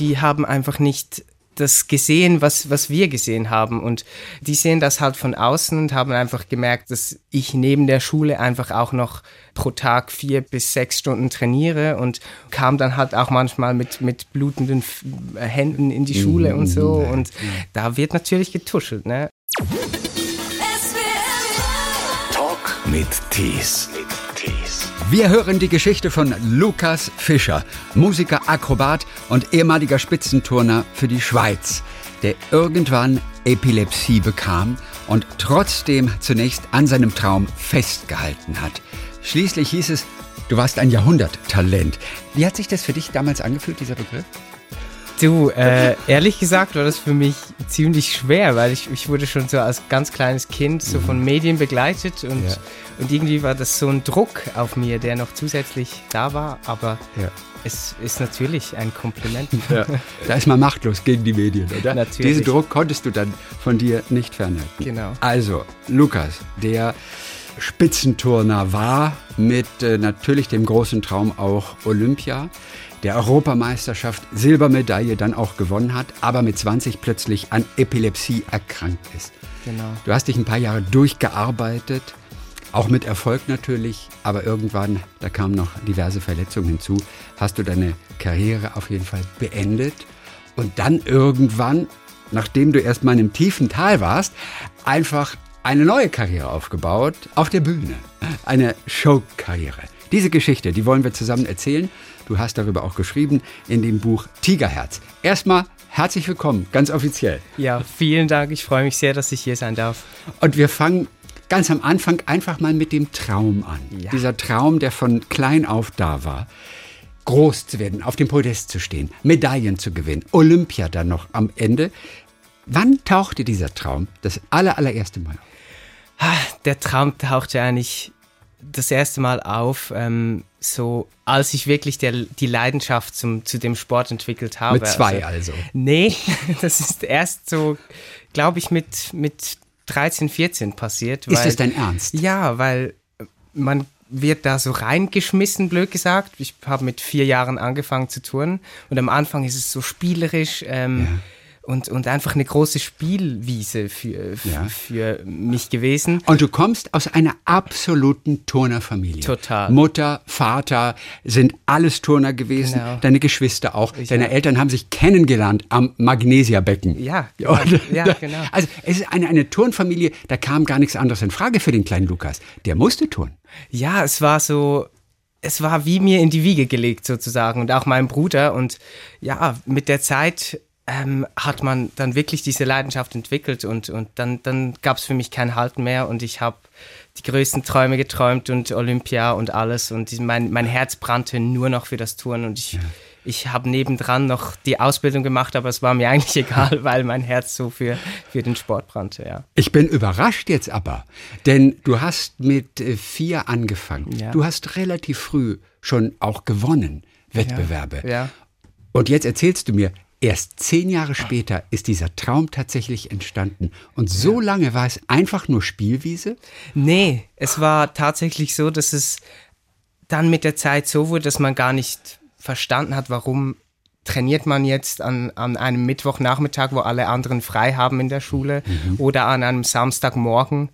die haben einfach nicht das gesehen, was, was wir gesehen haben. Und die sehen das halt von außen und haben einfach gemerkt, dass ich neben der Schule einfach auch noch pro Tag vier bis sechs Stunden trainiere und kam dann halt auch manchmal mit, mit blutenden Händen in die Schule und so. Und da wird natürlich getuschelt, ne? Talk mit Tees. Wir hören die Geschichte von Lukas Fischer, Musiker, Akrobat und ehemaliger Spitzenturner für die Schweiz, der irgendwann Epilepsie bekam und trotzdem zunächst an seinem Traum festgehalten hat. Schließlich hieß es, du warst ein Jahrhunderttalent. Wie hat sich das für dich damals angefühlt, dieser Begriff? Du, äh, ehrlich gesagt war das für mich ziemlich schwer, weil ich, ich wurde schon so als ganz kleines Kind so von Medien begleitet und, ja. und irgendwie war das so ein Druck auf mir, der noch zusätzlich da war, aber ja. es ist natürlich ein Kompliment. Ja. Da ist man machtlos gegen die Medien, oder? Natürlich. Diesen Druck konntest du dann von dir nicht fernhalten. Genau. Also, Lukas, der Spitzenturner war mit äh, natürlich dem großen Traum auch Olympia der Europameisterschaft Silbermedaille dann auch gewonnen hat, aber mit 20 plötzlich an Epilepsie erkrankt ist. Genau. Du hast dich ein paar Jahre durchgearbeitet, auch mit Erfolg natürlich, aber irgendwann, da kamen noch diverse Verletzungen hinzu, hast du deine Karriere auf jeden Fall beendet und dann irgendwann, nachdem du erstmal in einem tiefen Tal warst, einfach eine neue Karriere aufgebaut auf der Bühne, eine Showkarriere. Diese Geschichte, die wollen wir zusammen erzählen. Du hast darüber auch geschrieben in dem Buch Tigerherz. Erstmal herzlich willkommen, ganz offiziell. Ja, vielen Dank. Ich freue mich sehr, dass ich hier sein darf. Und wir fangen ganz am Anfang einfach mal mit dem Traum an. Ja. Dieser Traum, der von klein auf da war. Groß zu werden, auf dem Podest zu stehen, Medaillen zu gewinnen, Olympia dann noch am Ende. Wann tauchte dieser Traum das aller, allererste Mal auf? Der Traum tauchte eigentlich das erste Mal auf, ähm, so als ich wirklich der, die Leidenschaft zum, zu dem Sport entwickelt habe. Mit zwei also? also. Nee, das ist erst so, glaube ich, mit, mit 13, 14 passiert. Weil, ist das dein Ernst? Ja, weil man wird da so reingeschmissen, blöd gesagt. Ich habe mit vier Jahren angefangen zu turnen und am Anfang ist es so spielerisch. Ähm, ja und, und einfach eine große Spielwiese für, ja. für mich gewesen. Und du kommst aus einer absoluten Turnerfamilie. Total. Mutter, Vater sind alles Turner gewesen, genau. deine Geschwister auch. Ich deine auch. Eltern haben sich kennengelernt am Magnesiabecken. Ja, genau. ja, genau. Also es ist eine, eine Turnfamilie, da kam gar nichts anderes in Frage für den kleinen Lukas. Der musste turnen. Ja, es war so, es war wie mir in die Wiege gelegt sozusagen und auch meinem Bruder. Und ja, mit der Zeit ähm, hat man dann wirklich diese Leidenschaft entwickelt und, und dann, dann gab es für mich kein Halten mehr und ich habe die größten Träume geträumt und Olympia und alles und mein, mein Herz brannte nur noch für das Touren und ich, ich habe nebendran noch die Ausbildung gemacht, aber es war mir eigentlich egal, weil mein Herz so für, für den Sport brannte, ja. Ich bin überrascht jetzt aber, denn du hast mit äh, vier angefangen. Ja. Du hast relativ früh schon auch gewonnen, Wettbewerbe. Ja. ja. Und jetzt erzählst du mir, Erst zehn Jahre später ist dieser Traum tatsächlich entstanden. Und so lange war es einfach nur Spielwiese? Nee, es war tatsächlich so, dass es dann mit der Zeit so wurde, dass man gar nicht verstanden hat, warum trainiert man jetzt an, an einem Mittwochnachmittag, wo alle anderen frei haben in der Schule mhm. oder an einem Samstagmorgen.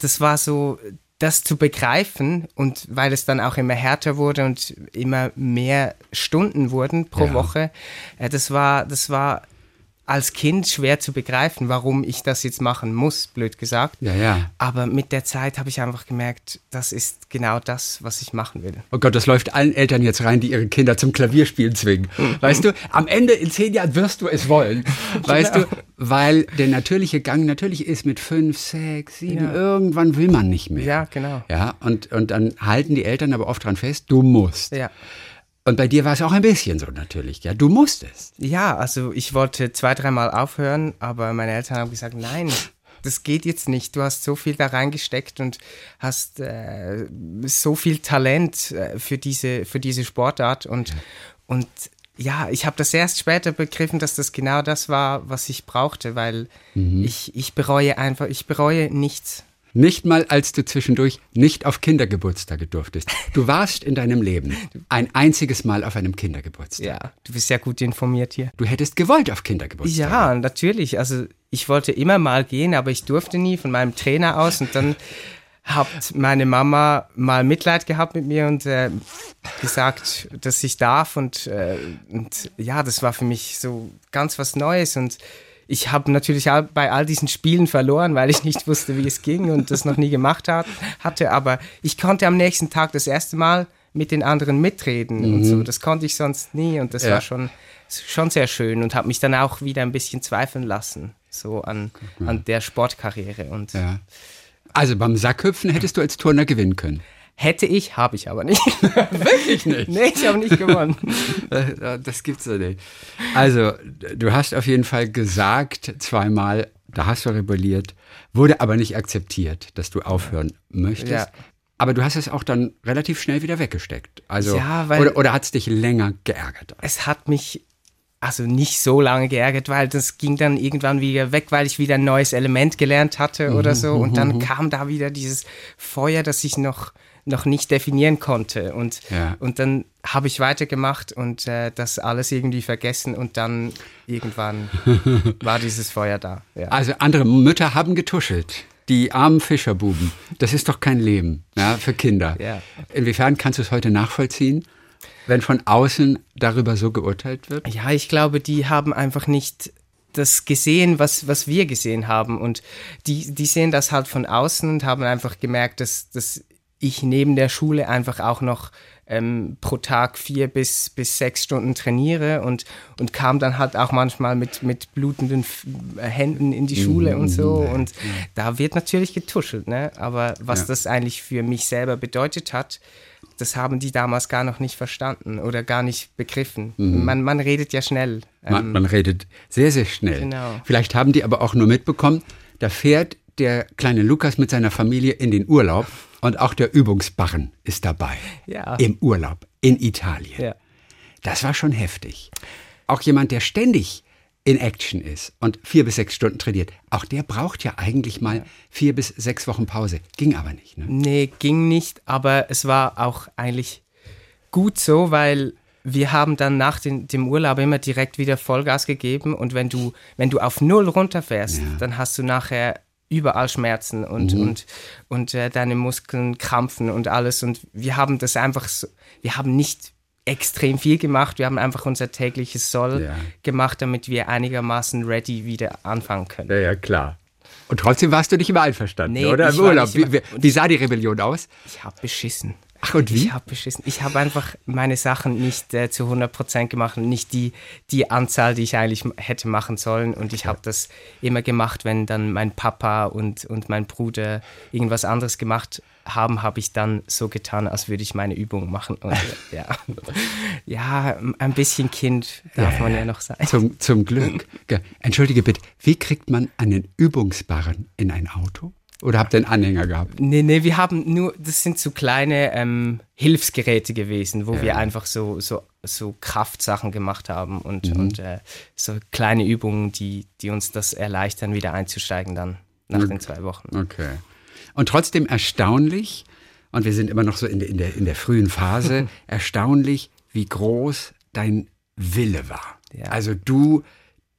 Das war so das zu begreifen und weil es dann auch immer härter wurde und immer mehr Stunden wurden pro ja. Woche, äh, das war, das war als Kind schwer zu begreifen, warum ich das jetzt machen muss, blöd gesagt. Ja, ja. Aber mit der Zeit habe ich einfach gemerkt, das ist genau das, was ich machen will. Oh Gott, das läuft allen Eltern jetzt rein, die ihre Kinder zum Klavierspielen zwingen. Weißt du, am Ende in zehn Jahren wirst du es wollen. Weißt genau. du, weil der natürliche Gang natürlich ist mit fünf, sechs, sieben, ja. irgendwann will man nicht mehr. Ja, genau. Ja, und, und dann halten die Eltern aber oft dran fest, du musst. Ja. Und bei dir war es auch ein bisschen so natürlich, ja. Du musstest. Ja, also ich wollte zwei, dreimal aufhören, aber meine Eltern haben gesagt, nein, das geht jetzt nicht. Du hast so viel da reingesteckt und hast äh, so viel Talent äh, für diese, für diese Sportart und, ja. und ja, ich habe das erst später begriffen, dass das genau das war, was ich brauchte, weil mhm. ich, ich bereue einfach, ich bereue nichts. Nicht mal, als du zwischendurch nicht auf Kindergeburtstage durftest. Du warst in deinem Leben ein einziges Mal auf einem Kindergeburtstag. Ja, du bist ja gut informiert hier. Du hättest gewollt auf Kindergeburtstag. Ja, natürlich. Also ich wollte immer mal gehen, aber ich durfte nie von meinem Trainer aus und dann hat meine Mama mal Mitleid gehabt mit mir und äh, gesagt, dass ich darf und, äh, und ja, das war für mich so ganz was Neues und ich habe natürlich bei all diesen Spielen verloren, weil ich nicht wusste, wie es ging und das noch nie gemacht hat, hatte. Aber ich konnte am nächsten Tag das erste Mal mit den anderen mitreden mhm. und so. Das konnte ich sonst nie und das ja. war schon, schon sehr schön und habe mich dann auch wieder ein bisschen zweifeln lassen, so an, an der Sportkarriere. Und ja. Also beim Sackhüpfen hättest du als Turner gewinnen können. Hätte ich, habe ich aber nicht. Wirklich nicht? nee, ich habe nicht gewonnen. das gibt's ja nicht. Also, du hast auf jeden Fall gesagt, zweimal, da hast du rebelliert, wurde aber nicht akzeptiert, dass du aufhören möchtest. Ja. Aber du hast es auch dann relativ schnell wieder weggesteckt. Also, ja, weil oder, oder hat es dich länger geärgert? Es hat mich also nicht so lange geärgert, weil das ging dann irgendwann wieder weg, weil ich wieder ein neues Element gelernt hatte oder so. Und dann kam da wieder dieses Feuer, das ich noch, noch nicht definieren konnte. Und, ja. und dann habe ich weitergemacht und äh, das alles irgendwie vergessen und dann irgendwann war dieses Feuer da. Ja. Also andere Mütter haben getuschelt. Die armen Fischerbuben. Das ist doch kein Leben ja, für Kinder. Inwiefern kannst du es heute nachvollziehen? wenn von außen darüber so geurteilt wird? Ja, ich glaube, die haben einfach nicht das gesehen, was, was wir gesehen haben. Und die, die sehen das halt von außen und haben einfach gemerkt, dass, dass ich neben der Schule einfach auch noch ähm, pro Tag vier bis, bis sechs Stunden trainiere und, und kam dann halt auch manchmal mit, mit blutenden äh, Händen in die Schule und so. Mhm. Und da wird natürlich getuschelt, ne? Aber was ja. das eigentlich für mich selber bedeutet hat, das haben die damals gar noch nicht verstanden oder gar nicht begriffen. Mhm. Man, man redet ja schnell. Man, ähm, man, redet sehr, sehr schnell. Genau. Vielleicht haben die aber auch nur mitbekommen, da fährt der kleine Lukas mit seiner Familie in den Urlaub und auch der Übungsbarren ist dabei. Ja. Im Urlaub in Italien. Ja. Das war schon heftig. Auch jemand, der ständig in Action ist und vier bis sechs Stunden trainiert, auch der braucht ja eigentlich mal vier bis sechs Wochen Pause. Ging aber nicht. Ne? Nee, ging nicht, aber es war auch eigentlich gut so, weil wir haben dann nach den, dem Urlaub immer direkt wieder Vollgas gegeben und wenn du, wenn du auf Null runterfährst, ja. dann hast du nachher überall Schmerzen und, mhm. und, und äh, deine Muskeln krampfen und alles und wir haben das einfach so, wir haben nicht extrem viel gemacht. Wir haben einfach unser tägliches Soll ja. gemacht, damit wir einigermaßen ready wieder anfangen können. Ja, ja, klar. Und trotzdem warst du nicht immer einverstanden, nee, oder? Im Urlaub. Wie, wie, sah die Rebellion aus? Ich habe beschissen. Ach, und wie? Ich habe beschissen. Ich habe einfach meine Sachen nicht äh, zu 100% gemacht nicht die, die Anzahl, die ich eigentlich hätte machen sollen. Und ich habe das immer gemacht, wenn dann mein Papa und, und mein Bruder irgendwas anderes gemacht haben, habe ich dann so getan, als würde ich meine Übung machen. Und, ja. ja, ein bisschen Kind darf man ja noch sein. Zum, zum Glück. Entschuldige bitte, wie kriegt man einen Übungsbarren in ein Auto? Oder habt ihr einen Anhänger gehabt? Nee, nee, wir haben nur, das sind so kleine ähm, Hilfsgeräte gewesen, wo ja. wir einfach so, so, so Kraftsachen gemacht haben und, mhm. und äh, so kleine Übungen, die, die uns das erleichtern, wieder einzusteigen dann nach okay. den zwei Wochen. Okay. Und trotzdem erstaunlich, und wir sind immer noch so in der, in der, in der frühen Phase, erstaunlich, wie groß dein Wille war. Ja. Also du,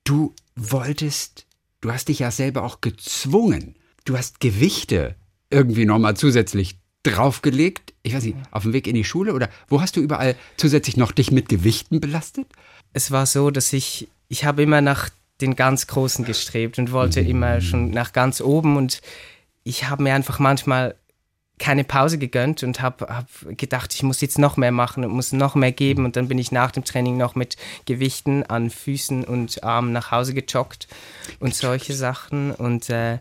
du wolltest, du hast dich ja selber auch gezwungen. Du hast Gewichte irgendwie nochmal zusätzlich draufgelegt. Ich weiß nicht, auf dem Weg in die Schule oder wo hast du überall zusätzlich noch dich mit Gewichten belastet? Es war so, dass ich, ich habe immer nach den ganz Großen gestrebt und wollte mhm. immer schon nach ganz oben und ich habe mir einfach manchmal keine Pause gegönnt und habe hab gedacht, ich muss jetzt noch mehr machen und muss noch mehr geben. Und dann bin ich nach dem Training noch mit Gewichten an Füßen und Armen nach Hause gejoggt und solche Sachen. Und äh,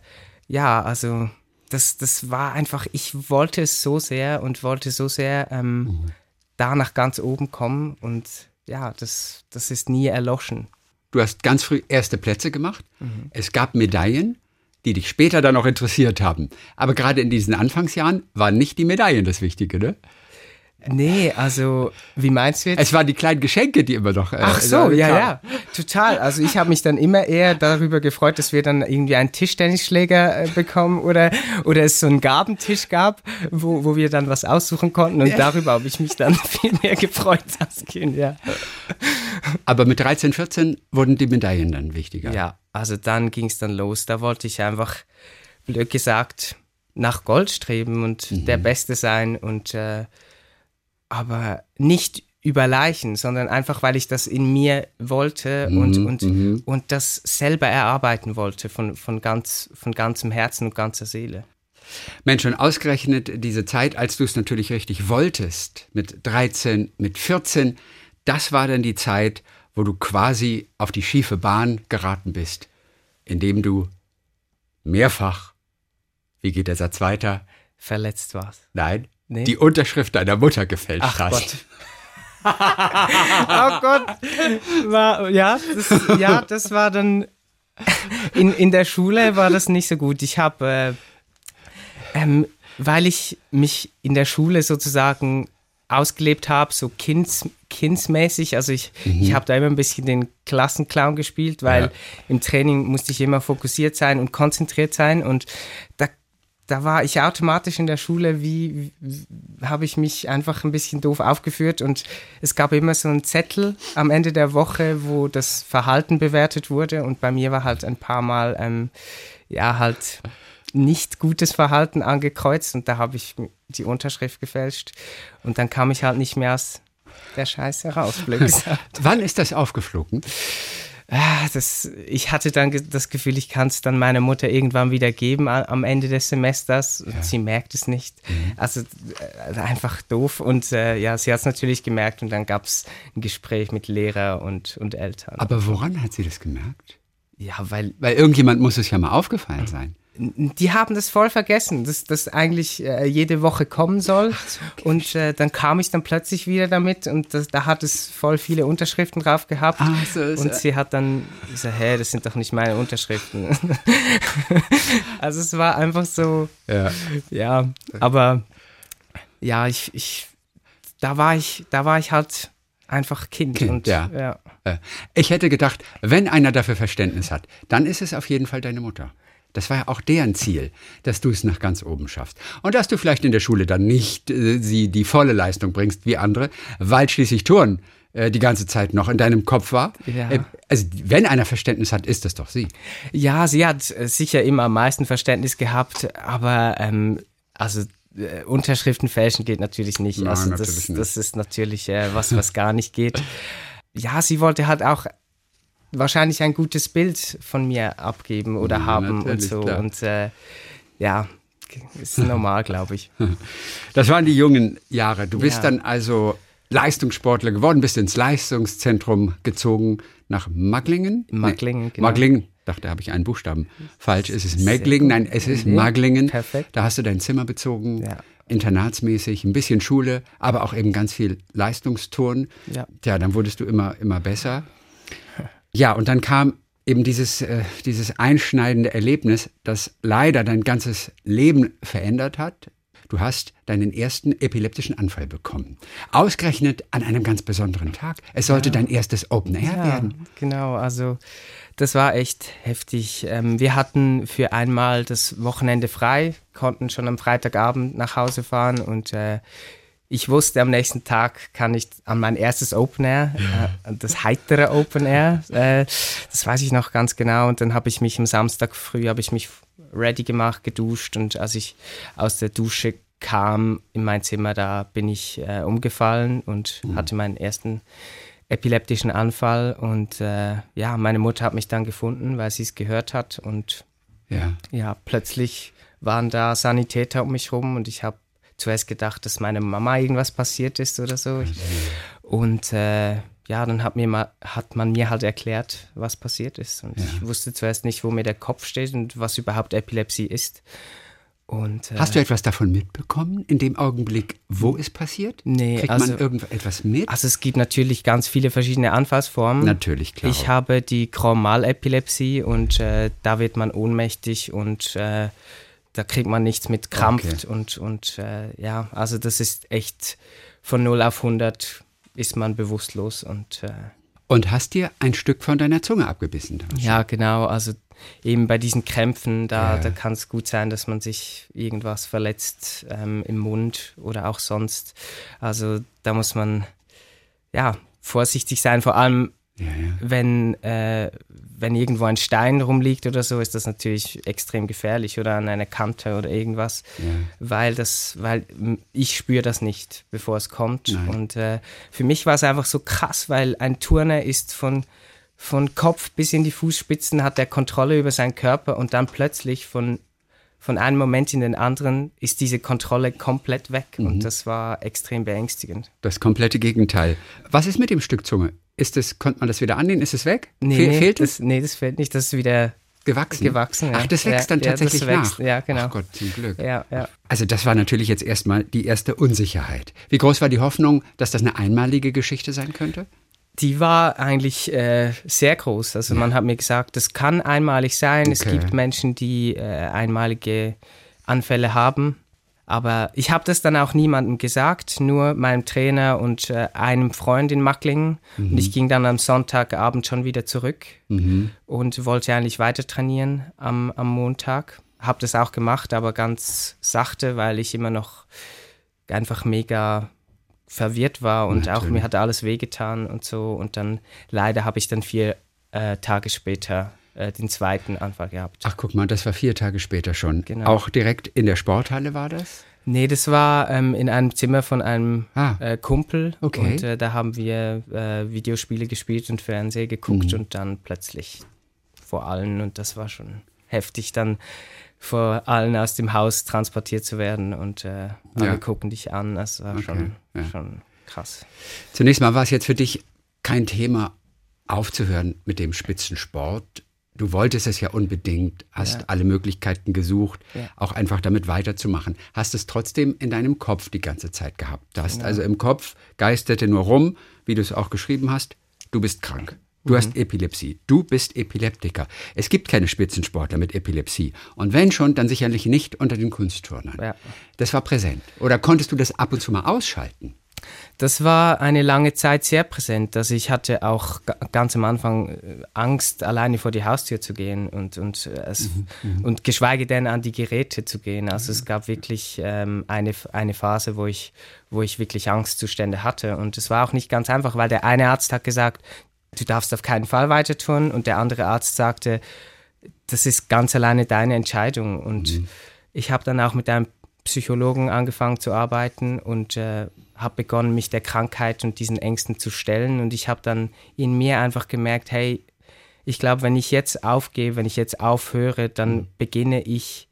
ja, also das, das war einfach, ich wollte es so sehr und wollte so sehr ähm, mhm. da nach ganz oben kommen. Und ja, das, das ist nie erloschen. Du hast ganz früh erste Plätze gemacht. Mhm. Es gab Medaillen die dich später dann auch interessiert haben. Aber gerade in diesen Anfangsjahren waren nicht die Medaillen das Wichtige, ne? Nee, also, wie meinst du jetzt? Es waren die kleinen Geschenke, die immer noch. Äh, Ach so, ja, ja. Total. Also ich habe mich dann immer eher darüber gefreut, dass wir dann irgendwie einen Tischtennisschläger äh, bekommen oder, oder es so einen Gabentisch gab, wo, wo wir dann was aussuchen konnten. Und ja. darüber habe ich mich dann viel mehr gefreut als Kind, ja. Aber mit 13, 14 wurden die Medaillen dann wichtiger. Ja, also dann ging es dann los. Da wollte ich einfach, blöd gesagt, nach Gold streben und mhm. der Beste sein und äh, aber nicht über Leichen, sondern einfach, weil ich das in mir wollte mhm, und, und, mhm. und das selber erarbeiten wollte von, von, ganz, von ganzem Herzen und ganzer Seele. Mensch, und ausgerechnet diese Zeit, als du es natürlich richtig wolltest, mit 13, mit 14, das war dann die Zeit, wo du quasi auf die schiefe Bahn geraten bist, indem du mehrfach, wie geht der Satz weiter? Verletzt warst. Nein, nee. die Unterschrift deiner Mutter gefälscht Ach hast. Gott. Oh Gott. War, ja, das, ja, das war dann. In, in der Schule war das nicht so gut. Ich habe, äh, ähm, weil ich mich in der Schule sozusagen ausgelebt habe, so kinds, kindsmäßig. Also ich, mhm. ich habe da immer ein bisschen den Klassenclown gespielt, weil ja. im Training musste ich immer fokussiert sein und konzentriert sein. Und da da war ich automatisch in der Schule, wie, wie habe ich mich einfach ein bisschen doof aufgeführt und es gab immer so einen Zettel am Ende der Woche, wo das Verhalten bewertet wurde und bei mir war halt ein paar Mal, ähm, ja, halt nicht gutes Verhalten angekreuzt und da habe ich die Unterschrift gefälscht und dann kam ich halt nicht mehr aus der Scheiße raus. Wann ist das aufgeflogen? Ah, das, ich hatte dann das Gefühl, ich kann es dann meiner Mutter irgendwann wieder geben am Ende des Semesters. Ja. Sie merkt es nicht. Mhm. Also äh, einfach doof. Und äh, ja, sie hat es natürlich gemerkt und dann gab es ein Gespräch mit Lehrer und, und Eltern. Aber woran hat sie das gemerkt? Ja, weil. Weil irgendjemand muss es ja mal aufgefallen sein die haben das voll vergessen, dass das eigentlich äh, jede Woche kommen soll. So, okay. Und äh, dann kam ich dann plötzlich wieder damit und das, da hat es voll viele Unterschriften drauf gehabt. Ah, so und sie hat dann gesagt, hä, das sind doch nicht meine Unterschriften. also es war einfach so, ja, ja aber ja, ich, ich, da war ich, da war ich halt einfach Kind. kind und, ja. ja. Äh, ich hätte gedacht, wenn einer dafür Verständnis hat, dann ist es auf jeden Fall deine Mutter. Das war ja auch deren Ziel, dass du es nach ganz oben schaffst. Und dass du vielleicht in der Schule dann nicht äh, sie die volle Leistung bringst wie andere, weil schließlich Turnen äh, die ganze Zeit noch in deinem Kopf war. Ja. Äh, also wenn einer Verständnis hat, ist das doch sie. Ja, sie hat äh, sicher immer am meisten Verständnis gehabt, aber ähm, also Unterschriften fälschen geht natürlich nicht. Nein, also natürlich das, nicht. das ist natürlich was, was gar nicht geht. Ja, sie wollte halt auch wahrscheinlich ein gutes Bild von mir abgeben oder ja, haben und so. Klar. Und äh, ja, ist normal, glaube ich. Das waren die jungen Jahre. Du bist ja. dann also Leistungssportler geworden, bist ins Leistungszentrum gezogen nach Maglingen. Maglingen, nee, genau. Maglingen. Dachte, habe ich einen Buchstaben falsch. Es ist Meglingen, nein, es ist Maglingen. Perfekt. Da hast du dein Zimmer bezogen. Ja internatsmäßig, ein bisschen Schule, aber auch eben ganz viel Leistungsturn. Ja. Tja, dann wurdest du immer, immer besser. Ja, und dann kam eben dieses, äh, dieses einschneidende Erlebnis, das leider dein ganzes Leben verändert hat. Du hast deinen ersten epileptischen Anfall bekommen. Ausgerechnet an einem ganz besonderen Tag. Es sollte ja. dein erstes Open Air ja, werden. Genau, also das war echt heftig. Ähm, wir hatten für einmal das Wochenende frei, konnten schon am Freitagabend nach Hause fahren und äh, ich wusste, am nächsten Tag kann ich an mein erstes Open Air, äh, das heitere Open Air, äh, das weiß ich noch ganz genau. Und dann habe ich mich am Samstag früh, habe ich mich ready gemacht, geduscht und als ich aus der Dusche kam in mein Zimmer, da bin ich äh, umgefallen und mhm. hatte meinen ersten epileptischen Anfall. Und äh, ja, meine Mutter hat mich dann gefunden, weil sie es gehört hat. Und ja. ja, plötzlich waren da Sanitäter um mich rum und ich habe zuerst gedacht, dass meiner Mama irgendwas passiert ist oder so. Und äh, ja, dann hat, mir mal, hat man mir halt erklärt, was passiert ist. Und ja. ich wusste zuerst nicht, wo mir der Kopf steht und was überhaupt Epilepsie ist. Und, äh, Hast du etwas davon mitbekommen, in dem Augenblick, wo es passiert? Nee, Kriegt also, man irgendetwas mit? Also es gibt natürlich ganz viele verschiedene Anfallsformen. Natürlich, klar. Ich habe die Chromal-Epilepsie und äh, da wird man ohnmächtig und äh, da kriegt man nichts mit Krampf okay. und, und äh, ja, also das ist echt von 0 auf 100 ist man bewusstlos und äh, Und hast dir ein Stück von deiner Zunge abgebissen. Damals. Ja, genau. Also eben bei diesen Krämpfen, da, ja. da kann es gut sein, dass man sich irgendwas verletzt ähm, im Mund oder auch sonst. Also da muss man ja vorsichtig sein, vor allem ja, ja. wenn, äh, wenn irgendwo ein Stein rumliegt oder so, ist das natürlich extrem gefährlich oder an einer Kante oder irgendwas, weil das, weil ich spüre das nicht, bevor es kommt. Nein. Und äh, für mich war es einfach so krass, weil ein Turner ist von von Kopf bis in die Fußspitzen hat er Kontrolle über seinen Körper und dann plötzlich von, von einem Moment in den anderen ist diese Kontrolle komplett weg mhm. und das war extrem beängstigend. Das komplette Gegenteil. Was ist mit dem Stück Zunge? Ist es, konnte man das wieder annehmen? Ist es weg? Nee, Fe nee, fehlt es? Das, nee, das fehlt nicht. Das ist wieder gewachsen. gewachsen ja. Ach, das wächst ja, dann tatsächlich ja, wächst, nach. Ja, genau. Ach Gott, zum Glück. Ja, ja. Also das war natürlich jetzt erstmal die erste Unsicherheit. Wie groß war die Hoffnung, dass das eine einmalige Geschichte sein könnte? Die war eigentlich äh, sehr groß. Also ja. man hat mir gesagt, das kann einmalig sein. Okay. Es gibt Menschen, die äh, einmalige Anfälle haben. Aber ich habe das dann auch niemandem gesagt, nur meinem Trainer und äh, einem Freund in Macklingen. Mhm. Und ich ging dann am Sonntagabend schon wieder zurück mhm. und wollte eigentlich weiter trainieren am, am Montag. Habe das auch gemacht, aber ganz sachte, weil ich immer noch einfach mega verwirrt war und Natürlich. auch mir hat alles wehgetan und so. Und dann leider habe ich dann vier äh, Tage später äh, den zweiten Anfall gehabt. Ach, guck mal, das war vier Tage später schon. Genau. Auch direkt in der Sporthalle war das? Nee, das war ähm, in einem Zimmer von einem ah. äh, Kumpel. Okay. Und äh, da haben wir äh, Videospiele gespielt und Fernsehen geguckt mhm. und dann plötzlich vor allen und das war schon heftig, dann vor allen aus dem Haus transportiert zu werden und äh, alle ja. gucken dich an. Das war okay. schon, ja. schon krass. Zunächst mal war es jetzt für dich kein Thema, aufzuhören mit dem Spitzensport. Du wolltest es ja unbedingt, hast ja. alle Möglichkeiten gesucht, ja. auch einfach damit weiterzumachen. Hast es trotzdem in deinem Kopf die ganze Zeit gehabt. Du hast genau. also im Kopf geisterte nur rum, wie du es auch geschrieben hast, du bist krank. Du mhm. hast Epilepsie. Du bist Epileptiker. Es gibt keine Spitzensportler mit Epilepsie. Und wenn schon, dann sicherlich nicht unter den Kunstturnern. Ja. Das war präsent. Oder konntest du das ab und zu mal ausschalten? Das war eine lange Zeit sehr präsent. Also ich hatte auch ganz am Anfang äh, Angst, alleine vor die Haustür zu gehen und, und, äh, es, mhm, mhm, und geschweige denn an die Geräte zu gehen. Also es gab wirklich ähm, eine, eine Phase, wo ich, wo ich wirklich Angstzustände hatte. Und es war auch nicht ganz einfach, weil der eine Arzt hat gesagt, du darfst auf keinen Fall weiter tun. Und der andere Arzt sagte, das ist ganz alleine deine Entscheidung. Und mhm. ich habe dann auch mit einem Psychologen angefangen zu arbeiten und äh, habe begonnen, mich der Krankheit und diesen Ängsten zu stellen. Und ich habe dann in mir einfach gemerkt, hey, ich glaube, wenn ich jetzt aufgehe, wenn ich jetzt aufhöre, dann mhm. beginne ich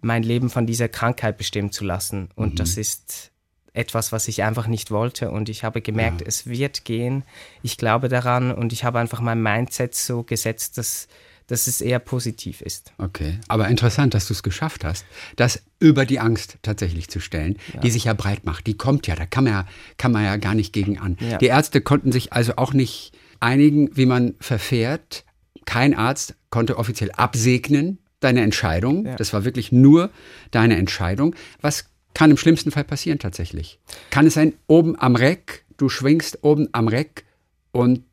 mein Leben von dieser Krankheit bestimmen zu lassen. Und mhm. das ist etwas, was ich einfach nicht wollte. Und ich habe gemerkt, ja. es wird gehen. Ich glaube daran und ich habe einfach mein Mindset so gesetzt, dass, dass es eher positiv ist. Okay, aber interessant, dass du es geschafft hast, das über die Angst tatsächlich zu stellen, ja. die sich ja breit macht. Die kommt ja, da kann man ja, kann man ja gar nicht gegen an. Ja. Die Ärzte konnten sich also auch nicht einigen, wie man verfährt. Kein Arzt konnte offiziell absegnen, deine Entscheidung. Ja. Das war wirklich nur deine Entscheidung. Was kann im schlimmsten Fall passieren tatsächlich. Kann es sein, oben am Reck, du schwingst oben am Reck und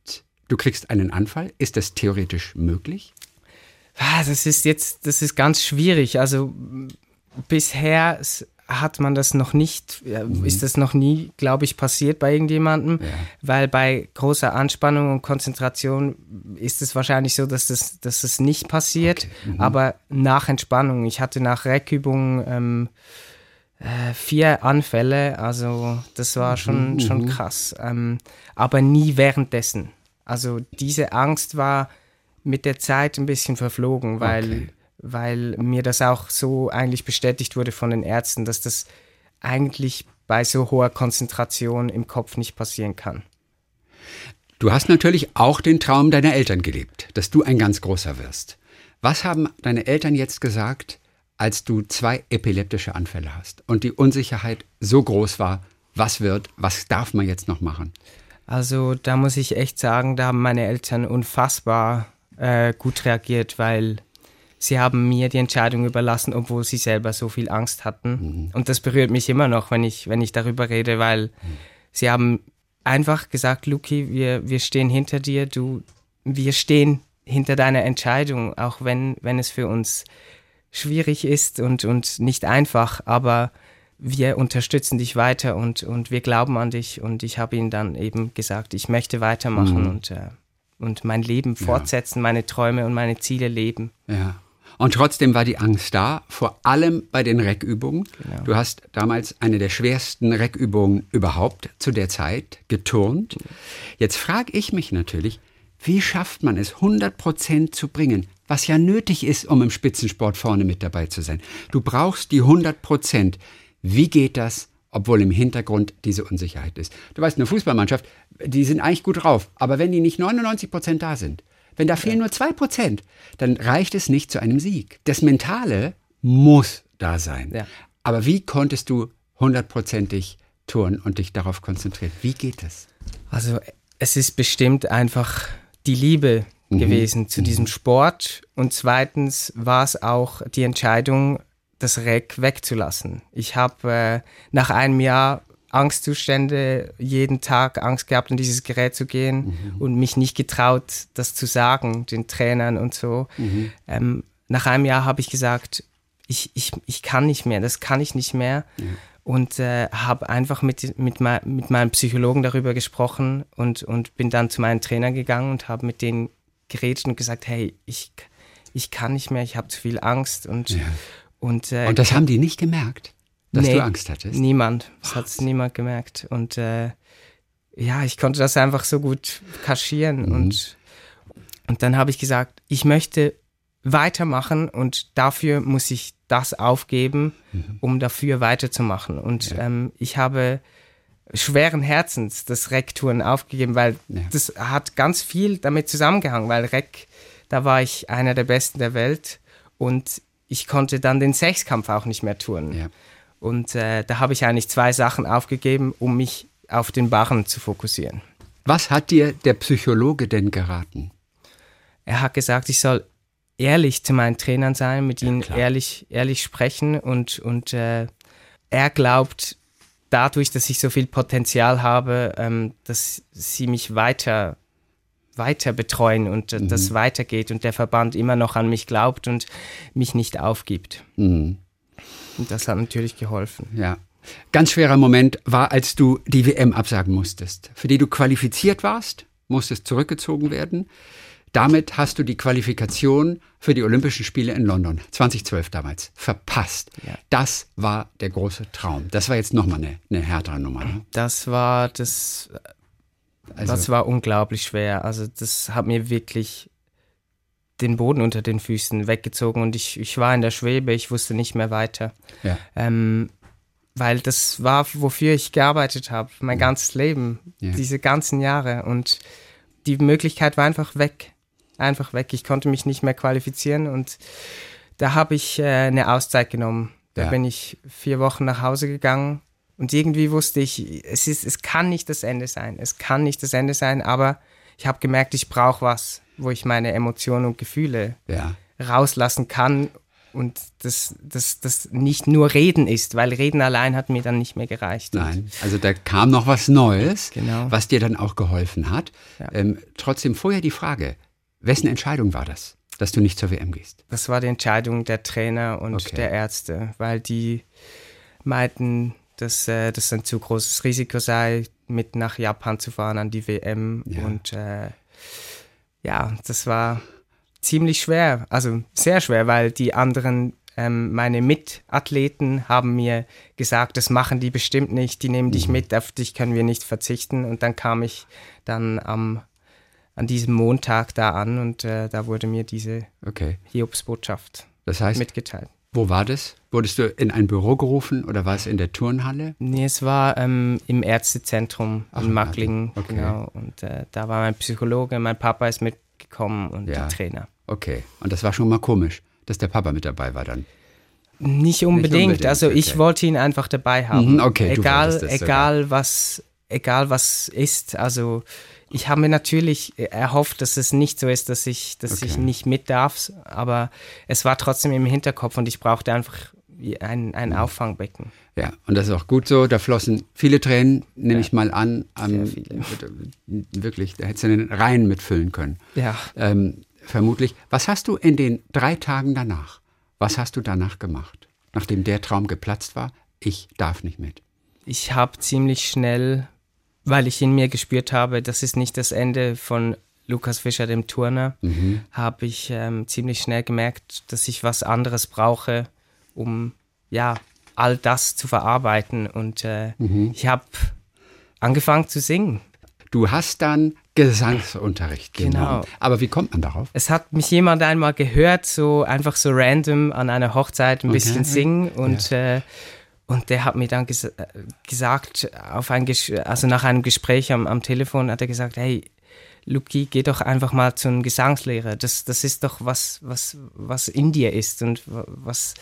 du kriegst einen Anfall? Ist das theoretisch möglich? Ah, das ist jetzt, das ist ganz schwierig. Also bisher hat man das noch nicht, mhm. ist das noch nie, glaube ich, passiert bei irgendjemandem, ja. weil bei großer Anspannung und Konzentration ist es wahrscheinlich so, dass das, dass das nicht passiert, okay. mhm. aber nach Entspannung. Ich hatte nach Reckübungen ähm, äh, vier Anfälle, also das war schon, mhm. schon krass. Ähm, aber nie währenddessen. Also diese Angst war mit der Zeit ein bisschen verflogen, weil, okay. weil mir das auch so eigentlich bestätigt wurde von den Ärzten, dass das eigentlich bei so hoher Konzentration im Kopf nicht passieren kann. Du hast natürlich auch den Traum deiner Eltern gelebt, dass du ein ganz großer wirst. Was haben deine Eltern jetzt gesagt, als du zwei epileptische Anfälle hast und die Unsicherheit so groß war, was wird, was darf man jetzt noch machen? Also da muss ich echt sagen, da haben meine Eltern unfassbar äh, gut reagiert, weil sie haben mir die Entscheidung überlassen, obwohl sie selber so viel Angst hatten. Mhm. Und das berührt mich immer noch, wenn ich, wenn ich darüber rede, weil mhm. sie haben einfach gesagt, Luki, wir, wir stehen hinter dir, du, wir stehen hinter deiner Entscheidung, auch wenn, wenn es für uns schwierig ist und, und nicht einfach, aber wir unterstützen dich weiter und, und wir glauben an dich. Und ich habe ihnen dann eben gesagt, ich möchte weitermachen mhm. und, äh, und mein Leben fortsetzen, ja. meine Träume und meine Ziele leben. Ja. Und trotzdem war die Angst da, vor allem bei den Reckübungen. Genau. Du hast damals eine der schwersten Reckübungen überhaupt zu der Zeit geturnt. Jetzt frage ich mich natürlich, wie schafft man es, 100 Prozent zu bringen, was ja nötig ist, um im Spitzensport vorne mit dabei zu sein? Du brauchst die 100 Prozent. Wie geht das, obwohl im Hintergrund diese Unsicherheit ist? Du weißt, eine Fußballmannschaft, die sind eigentlich gut drauf, aber wenn die nicht 99 Prozent da sind, wenn da fehlen ja. nur zwei Prozent, dann reicht es nicht zu einem Sieg. Das Mentale muss da sein. Ja. Aber wie konntest du hundertprozentig tun und dich darauf konzentrieren? Wie geht das? Also es ist bestimmt einfach die Liebe mhm. gewesen zu mhm. diesem Sport und zweitens war es auch die Entscheidung, das Reck wegzulassen. Ich habe äh, nach einem Jahr Angstzustände, jeden Tag Angst gehabt, in dieses Gerät zu gehen mhm. und mich nicht getraut, das zu sagen, den Trainern und so. Mhm. Ähm, nach einem Jahr habe ich gesagt, ich, ich, ich kann nicht mehr, das kann ich nicht mehr. Ja. Und äh, habe einfach mit, mit, mit meinem Psychologen darüber gesprochen und, und bin dann zu meinen Trainern gegangen und habe mit denen geredet und gesagt, hey, ich, ich kann nicht mehr, ich habe zu viel Angst. Und, ja. Und, äh, und das haben die nicht gemerkt? Dass nee, du Angst hattest? Niemand. Das hat niemand gemerkt. Und äh, ja, ich konnte das einfach so gut kaschieren. Mhm. Und, und dann habe ich gesagt, ich möchte weitermachen und dafür muss ich das aufgeben, mhm. um dafür weiterzumachen. Und ja. ähm, ich habe schweren Herzens das Rec-Touren aufgegeben, weil ja. das hat ganz viel damit zusammengehangen, weil Rec, da war ich einer der Besten der Welt und ich konnte dann den Sechskampf auch nicht mehr touren. Ja. Und äh, da habe ich eigentlich zwei Sachen aufgegeben, um mich auf den Barren zu fokussieren. Was hat dir der Psychologe denn geraten? Er hat gesagt, ich soll ehrlich zu meinen Trainern sein, mit ja, ihnen ehrlich, ehrlich sprechen und, und äh, er glaubt, dadurch, dass ich so viel Potenzial habe, ähm, dass sie mich weiter weiter betreuen und äh, mhm. das weitergeht und der Verband immer noch an mich glaubt und mich nicht aufgibt. Mhm. Und das hat natürlich geholfen. Ja. Ganz schwerer Moment war, als du die WM absagen musstest, für die du qualifiziert warst, musstest zurückgezogen werden. Damit hast du die Qualifikation für die Olympischen Spiele in London 2012 damals verpasst. Ja. Das war der große Traum. Das war jetzt nochmal eine, eine härtere Nummer. Ne? Das war das. Also, das war unglaublich schwer. Also das hat mir wirklich den Boden unter den Füßen weggezogen und ich, ich war in der Schwebe, ich wusste nicht mehr weiter. Ja. Ähm, weil das war, wofür ich gearbeitet habe, mein ja. ganzes Leben, ja. diese ganzen Jahre. Und die Möglichkeit war einfach weg. Einfach weg. Ich konnte mich nicht mehr qualifizieren und da habe ich äh, eine Auszeit genommen. Da bin ich vier Wochen nach Hause gegangen und irgendwie wusste ich, es, ist, es kann nicht das Ende sein. Es kann nicht das Ende sein, aber ich habe gemerkt, ich brauche was wo ich meine Emotionen und Gefühle ja. rauslassen kann und das, das, das nicht nur Reden ist, weil Reden allein hat mir dann nicht mehr gereicht. Nein, also da kam noch was Neues, genau. was dir dann auch geholfen hat. Ja. Ähm, trotzdem vorher die Frage, wessen Entscheidung war das, dass du nicht zur WM gehst? Das war die Entscheidung der Trainer und okay. der Ärzte, weil die meinten, dass äh, das ein zu großes Risiko sei, mit nach Japan zu fahren an die WM ja. und äh, ja, das war ziemlich schwer, also sehr schwer, weil die anderen, ähm, meine Mitathleten haben mir gesagt, das machen die bestimmt nicht, die nehmen dich mhm. mit, auf dich können wir nicht verzichten. Und dann kam ich dann am, an diesem Montag da an und äh, da wurde mir diese okay. Hiobsbotschaft das heißt, mitgeteilt. Wo war das? Wurdest du in ein Büro gerufen oder war es in der Turnhalle? Nee, es war ähm, im Ärztezentrum Ach, in Macklingen. Okay. Genau. Und äh, da war mein Psychologe, mein Papa ist mitgekommen und ja. die Trainer. Okay. Und das war schon mal komisch, dass der Papa mit dabei war dann. Nicht unbedingt. Nicht unbedingt. Also okay. ich wollte ihn einfach dabei haben. Mhm, okay, egal, egal was, egal was ist. Also ich habe mir natürlich erhofft, dass es nicht so ist, dass ich, dass okay. ich nicht mit darf, aber es war trotzdem im Hinterkopf und ich brauchte einfach ein, ein Auffangbecken. Ja, und das ist auch gut so. Da flossen viele Tränen, nehme Ja. ich mal an. Sehr viele. Wirklich, da hättest du den Reihen mitfüllen können. Ja, Ähm, vermutlich. Was hast du in den drei Tagen danach, was hast du danach gemacht? Nachdem der Traum geplatzt war, ich darf nicht mit. ich habe ziemlich schnell, weil ich in mir gespürt habe, das ist nicht das Ende von Lukas Fischer, dem Turner, habe ich ähm, ziemlich schnell gemerkt, dass ich was anderes brauche, um ja all das zu verarbeiten. Und äh, ich habe angefangen zu singen. Du hast dann Gesangsunterricht Genau. genommen. Aber wie kommt man darauf? Es hat mich jemand einmal gehört, so einfach so random an einer Hochzeit ein bisschen singen und äh, und der hat mir dann ges äh, gesagt, auf ein Ges also nach einem Gespräch am, am Telefon hat er gesagt, hey, Luki, geh doch einfach mal zu einem Gesangslehrer. Das, das ist doch was, was, was in dir ist und wa- was,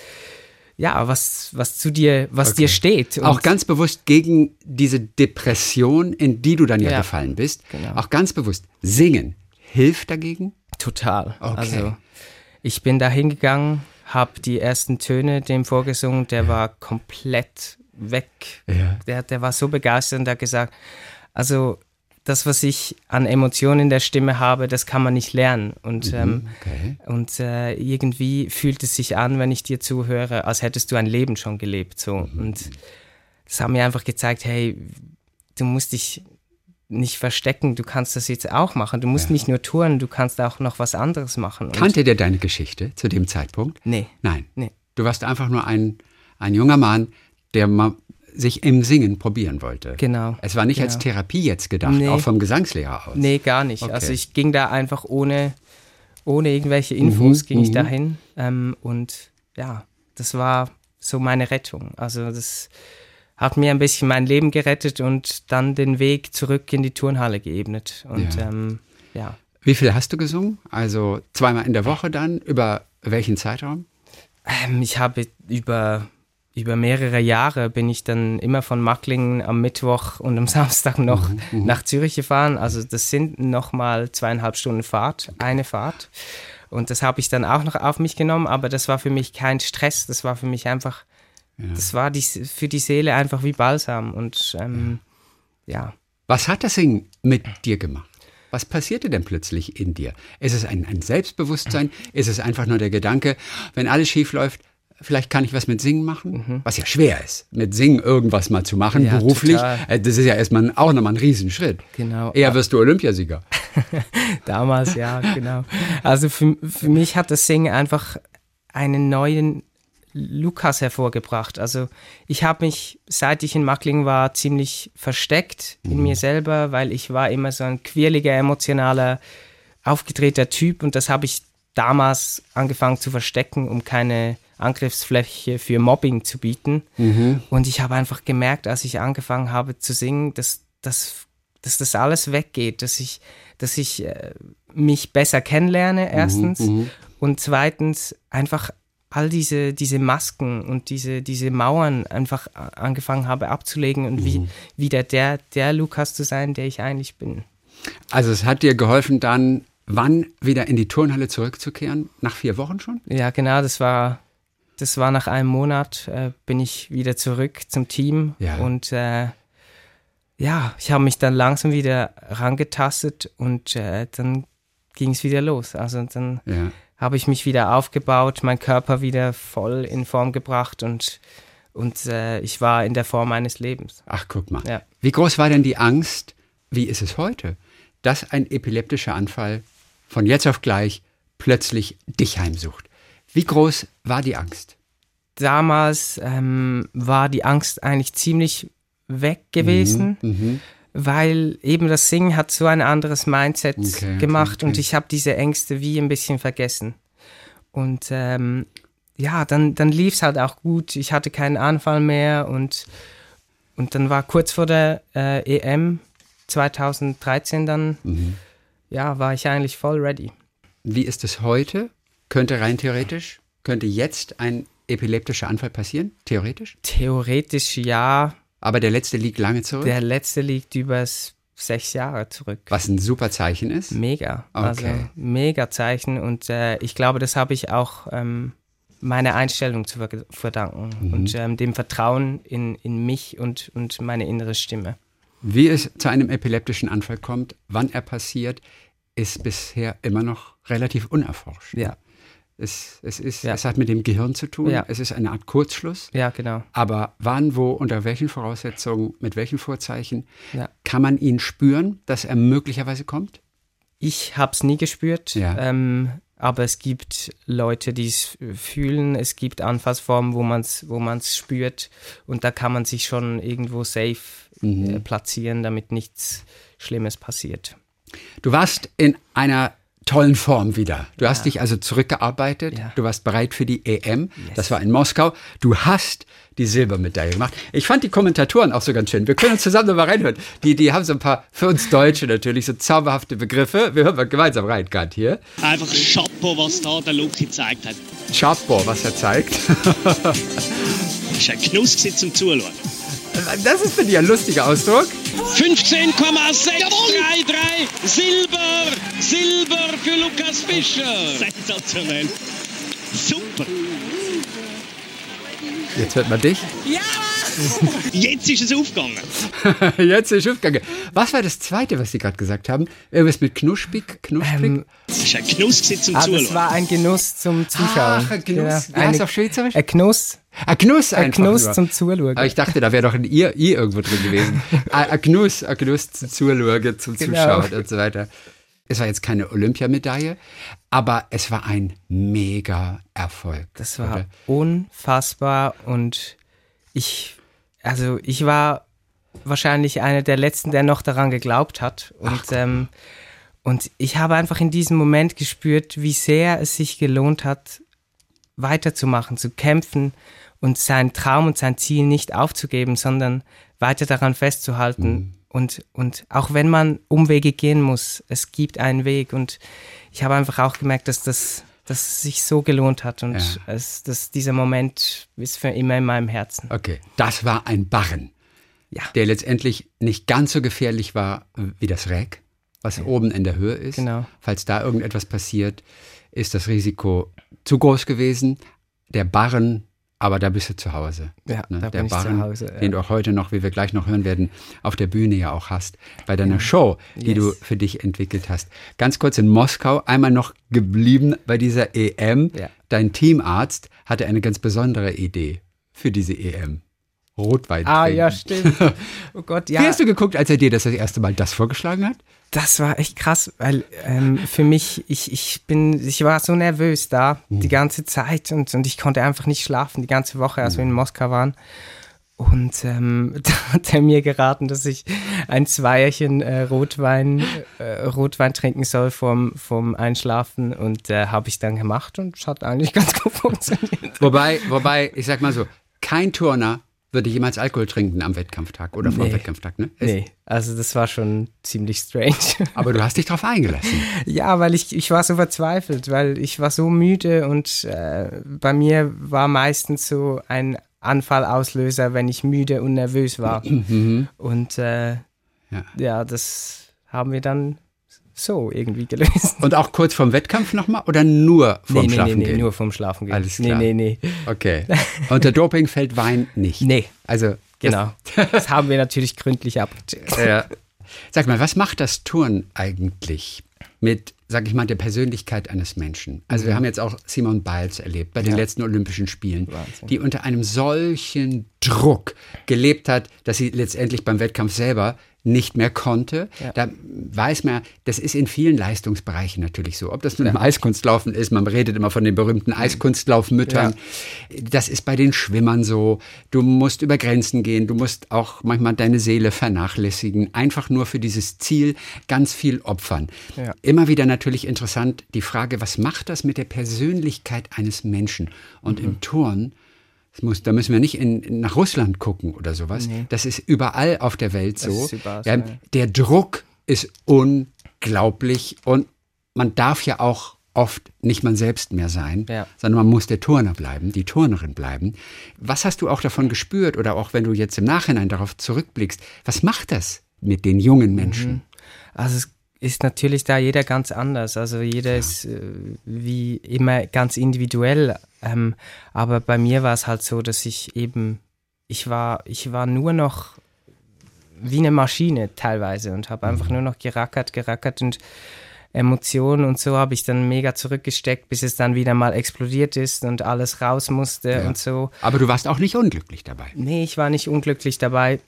ja, was, was zu dir, was dir steht. Und Auch ganz bewusst gegen diese Depression, in die du dann ja, Ja. gefallen bist. Genau. Auch ganz bewusst. Singen hilft dagegen? Total. Okay. Also ich bin da hingegangen, habe die ersten Töne dem vorgesungen, der war komplett weg. Ja. Der, der war so begeistert und hat gesagt, also das, was ich an Emotionen in der Stimme habe, das kann man nicht lernen. Und, ähm, Okay. und äh, irgendwie fühlt es sich an, wenn ich dir zuhöre, als hättest du ein Leben schon gelebt. So. Und das hat mir einfach gezeigt, hey, du musst dich nicht verstecken, du kannst das jetzt auch machen. Du musst nicht nur touren, du kannst auch noch was anderes machen. Und Kannte der deine Geschichte zu dem Zeitpunkt? Nee, Nein. nee. Du warst einfach nur ein, ein junger Mann, der mal sich im Singen probieren wollte. Genau. Es war nicht Genau. als Therapie jetzt gedacht, Nee. auch vom Gesangslehrer aus. Nee, gar nicht. Okay. Also ich ging da einfach ohne, ohne irgendwelche Infos, Mhm, ging ich mhm. dahin. Ähm, und ja, das war so meine Rettung. Also das hat mir ein bisschen mein Leben gerettet und dann den Weg zurück in die Turnhalle geebnet. Und Ja. ja, ähm, ja. Wie viel hast du gesungen? Also zweimal in der Woche dann? Über welchen Zeitraum? Ähm, ich habe über, über mehrere Jahre bin ich dann immer von Macklingen am Mittwoch und am Samstag noch nach Zürich gefahren. Also das sind nochmal zweieinhalb Stunden Fahrt, eine Fahrt. Und das habe ich dann auch noch auf mich genommen, aber das war für mich kein Stress. Das war für mich einfach, das war die, für die Seele einfach wie Balsam. Und ähm, ja. Was hat das Singen mit dir gemacht? Was passierte denn plötzlich in dir? Ist es ein, ein Selbstbewusstsein? Ist es einfach nur der Gedanke, wenn alles schief läuft, vielleicht kann ich was mit Singen machen? Was ja schwer ist, mit Singen irgendwas mal zu machen, Mhm. Ja, beruflich. total. Äh, Das ist ja erstmal auch nochmal ein Riesenschritt. Genau. Eher wirst du Olympiasieger. Damals, ja, genau. Also für, für mich hat das Singen einfach einen neuen Lukas hervorgebracht. Also ich habe mich, seit ich in Macklingen war, ziemlich versteckt in mir selber, weil ich war immer so ein quirliger, emotionaler, aufgedrehter Typ und das habe ich damals angefangen zu verstecken, um keine Angriffsfläche für Mobbing zu bieten. Und ich habe einfach gemerkt, als ich angefangen habe zu singen, dass, dass, dass das alles weggeht, dass ich, dass ich äh, mich besser kennenlerne, erstens. Und zweitens einfach all diese, diese Masken und diese, diese Mauern einfach angefangen habe abzulegen und wie, wieder der, der Lukas zu sein, der ich eigentlich bin. Also es hat dir geholfen, dann wann wieder in die Turnhalle zurückzukehren? Nach vier Wochen schon? Ja, genau, das war, das war nach einem Monat, äh, bin ich wieder zurück zum Team Ja. und äh, ja, ich habe mich dann langsam wieder rangetastet und äh, dann ging es wieder los. Also dann Ja. habe ich mich wieder aufgebaut, meinen Körper wieder voll in Form gebracht und, und äh, ich war in der Form meines Lebens. Ach, guck mal. Ja. Wie groß war denn die Angst? Wie ist es heute, dass ein epileptischer Anfall von jetzt auf gleich plötzlich dich heimsucht? Wie groß war die Angst? Damals ähm, war die Angst eigentlich ziemlich weg gewesen. Mhm. weil eben das Singen hat so ein anderes Mindset Okay, gemacht okay, und okay. ich habe diese Ängste wie ein bisschen vergessen. Und ähm, ja, dann, dann lief es halt auch gut. Ich hatte keinen Anfall mehr und, und dann war kurz vor der äh, EM 2013 dann, Mhm. ja, war ich eigentlich voll ready. Wie ist es heute? Könnte rein theoretisch, könnte jetzt ein epileptischer Anfall passieren? Theoretisch? Theoretisch ja, Aber der letzte liegt lange zurück, der letzte liegt über s- sechs Jahre zurück. was ein super Zeichen ist. Mega. Also Okay. mega Zeichen. Und äh, ich glaube, das habe ich auch ähm, meiner Einstellung zu verdanken mhm. und ähm, dem Vertrauen in, in mich und, und meine innere Stimme. Wie es zu einem epileptischen Anfall kommt, wann er passiert, ist bisher immer noch relativ unerforscht. Ja. Es, es, ist, ja. es hat mit dem Gehirn zu tun. Ja. Es ist eine Art Kurzschluss. Ja, genau. Aber wann, wo, unter welchen Voraussetzungen, mit welchen Vorzeichen ja. kann man ihn spüren, dass er möglicherweise kommt? Ich habe es nie gespürt. Ähm, aber es gibt Leute, die es fühlen. Es gibt Anfassformen, wo man es wo man's spürt. Und da kann man sich schon irgendwo safe mhm. äh, platzieren, damit nichts Schlimmes passiert. Du warst in einer tollen Form wieder. Du ja. hast dich also zurückgearbeitet. Ja. Du warst bereit für die EM. Yes. Das war in Moskau. Du hast die Silbermedaille gemacht. Ich fand die Kommentatoren auch so ganz schön. Wir können uns zusammen mal reinhören. Die, die haben so ein paar, für uns Deutsche natürlich, so zauberhafte Begriffe. Wir hören mal gemeinsam rein, gerade hier. Einfach Chapeau, was da der Luke gezeigt hat. Chapeau, was er zeigt. das ist ein Genuss zum Zuschauen. Das ist für dich ein lustiger Ausdruck. 15,633 Silber, Silber für Lukas Fischer. Sensationell. Super. Jetzt hört man dich. Ja! Jetzt ist es aufgegangen. Jetzt ist es aufgegangen. Was war das Zweite, was Sie gerade gesagt haben? Irgendwas mit knusprig? knusprig? Ähm, das ist ein Genuss zum ah. Das war ein Genuss zum Zuschauen. Ach, ein Genuss. Ja, Wie heißt auf Schweizerisch? Ein Genuss. Ein Genuss Ein Genuss nur. zum Zuschauen. Aber ich dachte, da wäre doch ein I, I irgendwo drin gewesen. ein Genuss, ein Genuss zum Zuschauen, zum genau. Zuschauen und so weiter. Es war jetzt keine Olympiamedaille, aber es war ein mega Erfolg. Das war oder? unfassbar und ich, also ich war wahrscheinlich einer der letzten, der noch daran geglaubt hat. Und, ähm, und ich habe einfach in diesem Moment gespürt, wie sehr es sich gelohnt hat, weiterzumachen, zu kämpfen und seinen Traum und sein Ziel nicht aufzugeben, sondern weiter daran festzuhalten. Mhm. Und, und auch wenn man Umwege gehen muss, es gibt einen Weg. Und ich habe einfach auch gemerkt, dass das dass es sich so gelohnt hat und ja. es, dass dieser Moment ist für immer in meinem Herzen. Okay, das war ein Barren, ja. der letztendlich nicht ganz so gefährlich war wie das Räck, was ja. oben in der Höhe ist. Genau. Falls da irgendetwas passiert, ist das Risiko zu groß gewesen. Der Barren aber da bist du zu Hause. Ja, ne? da der bin Barren, ich zu Hause. Ja. Den du auch heute noch, wie wir gleich noch hören werden, auf der Bühne ja auch hast. Bei deiner ja. Show, die yes. du für dich entwickelt hast. Ganz kurz in Moskau, einmal noch geblieben bei dieser EM. Ja. Dein Teamarzt hatte eine ganz besondere Idee für diese EM. Rotwein. Ah, ja, stimmt. Oh Gott, ja. Wie hast du geguckt, als er dir das das erste Mal das vorgeschlagen hat? Das war echt krass, weil ähm, für mich, ich, ich bin, ich war so nervös da mhm. die ganze Zeit und, und ich konnte einfach nicht schlafen die ganze Woche, als mhm. wir in Moskau waren. Und ähm, da hat er mir geraten, dass ich ein Zweierchen äh, Rotwein, äh, Rotwein trinken soll vorm, vorm Einschlafen. Und äh, habe ich dann gemacht und es hat eigentlich ganz gut funktioniert. Wobei, wobei, ich sag mal so, kein Turner würde jemals Alkohol trinken am Wettkampftag oder vor nee. Wettkampftag, ne? nee, also das war schon ziemlich strange. Aber du hast dich darauf eingelassen. ja, weil ich, ich war so verzweifelt, weil ich war so müde und äh, bei mir war meistens so ein Anfallauslöser, wenn ich müde und nervös war. Mhm. Und äh, ja. ja, das haben wir dann so irgendwie gelöst. Und auch kurz vorm Wettkampf nochmal oder nur vorm nee, Schlafen nee, nee, gehen? nur vorm Schlafen gehen. Alles klar. Nee, nee, nee. Okay. Unter Doping fällt Wein nicht? Nee. Also. Genau. Das, das haben wir natürlich gründlich abgecheckt. Ja. Sag mal, was macht das Turn eigentlich mit, sag ich mal, der Persönlichkeit eines Menschen? Also wir mhm. haben jetzt auch Simon Biles erlebt bei den ja. letzten Olympischen Spielen, Wahnsinn. die unter einem solchen Druck gelebt hat, dass sie letztendlich beim Wettkampf selber nicht mehr konnte. Ja. Da weiß man, das ist in vielen Leistungsbereichen natürlich so. Ob das nun ja. im Eiskunstlaufen ist, man redet immer von den berühmten Eiskunstlaufmüttern. Ja. Das ist bei den Schwimmern so. Du musst über Grenzen gehen, du musst auch manchmal deine Seele vernachlässigen, einfach nur für dieses Ziel ganz viel opfern. Immer wieder natürlich interessant die Frage, was macht das mit der Persönlichkeit eines Menschen? Und mhm. im Turn muss, da müssen wir nicht in, nach Russland gucken oder sowas. Nee. Das ist überall auf der Welt so. Ja, der Druck ist unglaublich und man darf ja auch oft nicht man selbst mehr sein, ja. sondern man muss der Turner bleiben, die Turnerin bleiben. Was hast du auch davon gespürt oder auch wenn du jetzt im Nachhinein darauf zurückblickst, was macht das mit den jungen Menschen? Mhm. Also es ist natürlich da jeder ganz anders. Also jeder ja. ist äh, wie immer ganz individuell Ähm, aber bei mir war es halt so, dass ich eben, ich war, ich war nur noch wie eine Maschine teilweise und habe einfach nur noch gerackert, gerackert und Emotionen und so habe ich dann mega zurückgesteckt, bis es dann wieder mal explodiert ist und alles raus musste Ja. und so. Aber du warst auch nicht unglücklich dabei. Nee, ich war nicht unglücklich dabei.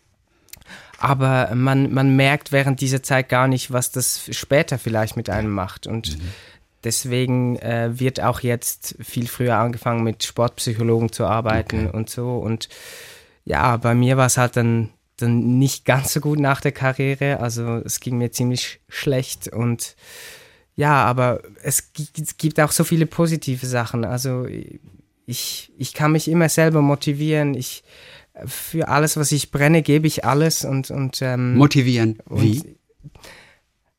Aber man, man merkt während dieser Zeit gar nicht, was das später vielleicht mit einem macht. Und deswegen äh, wird auch jetzt viel früher angefangen, mit Sportpsychologen zu arbeiten Okay. und so. Und ja, bei mir war es halt dann, dann nicht ganz so gut nach der Karriere. Also es ging mir ziemlich schlecht und ja, aber es gi- es gibt auch so viele positive Sachen. Also ich, ich kann mich immer selber motivieren. Ich, für alles, was ich brenne, gebe ich alles und, und, ähm, Motivieren. Wie? und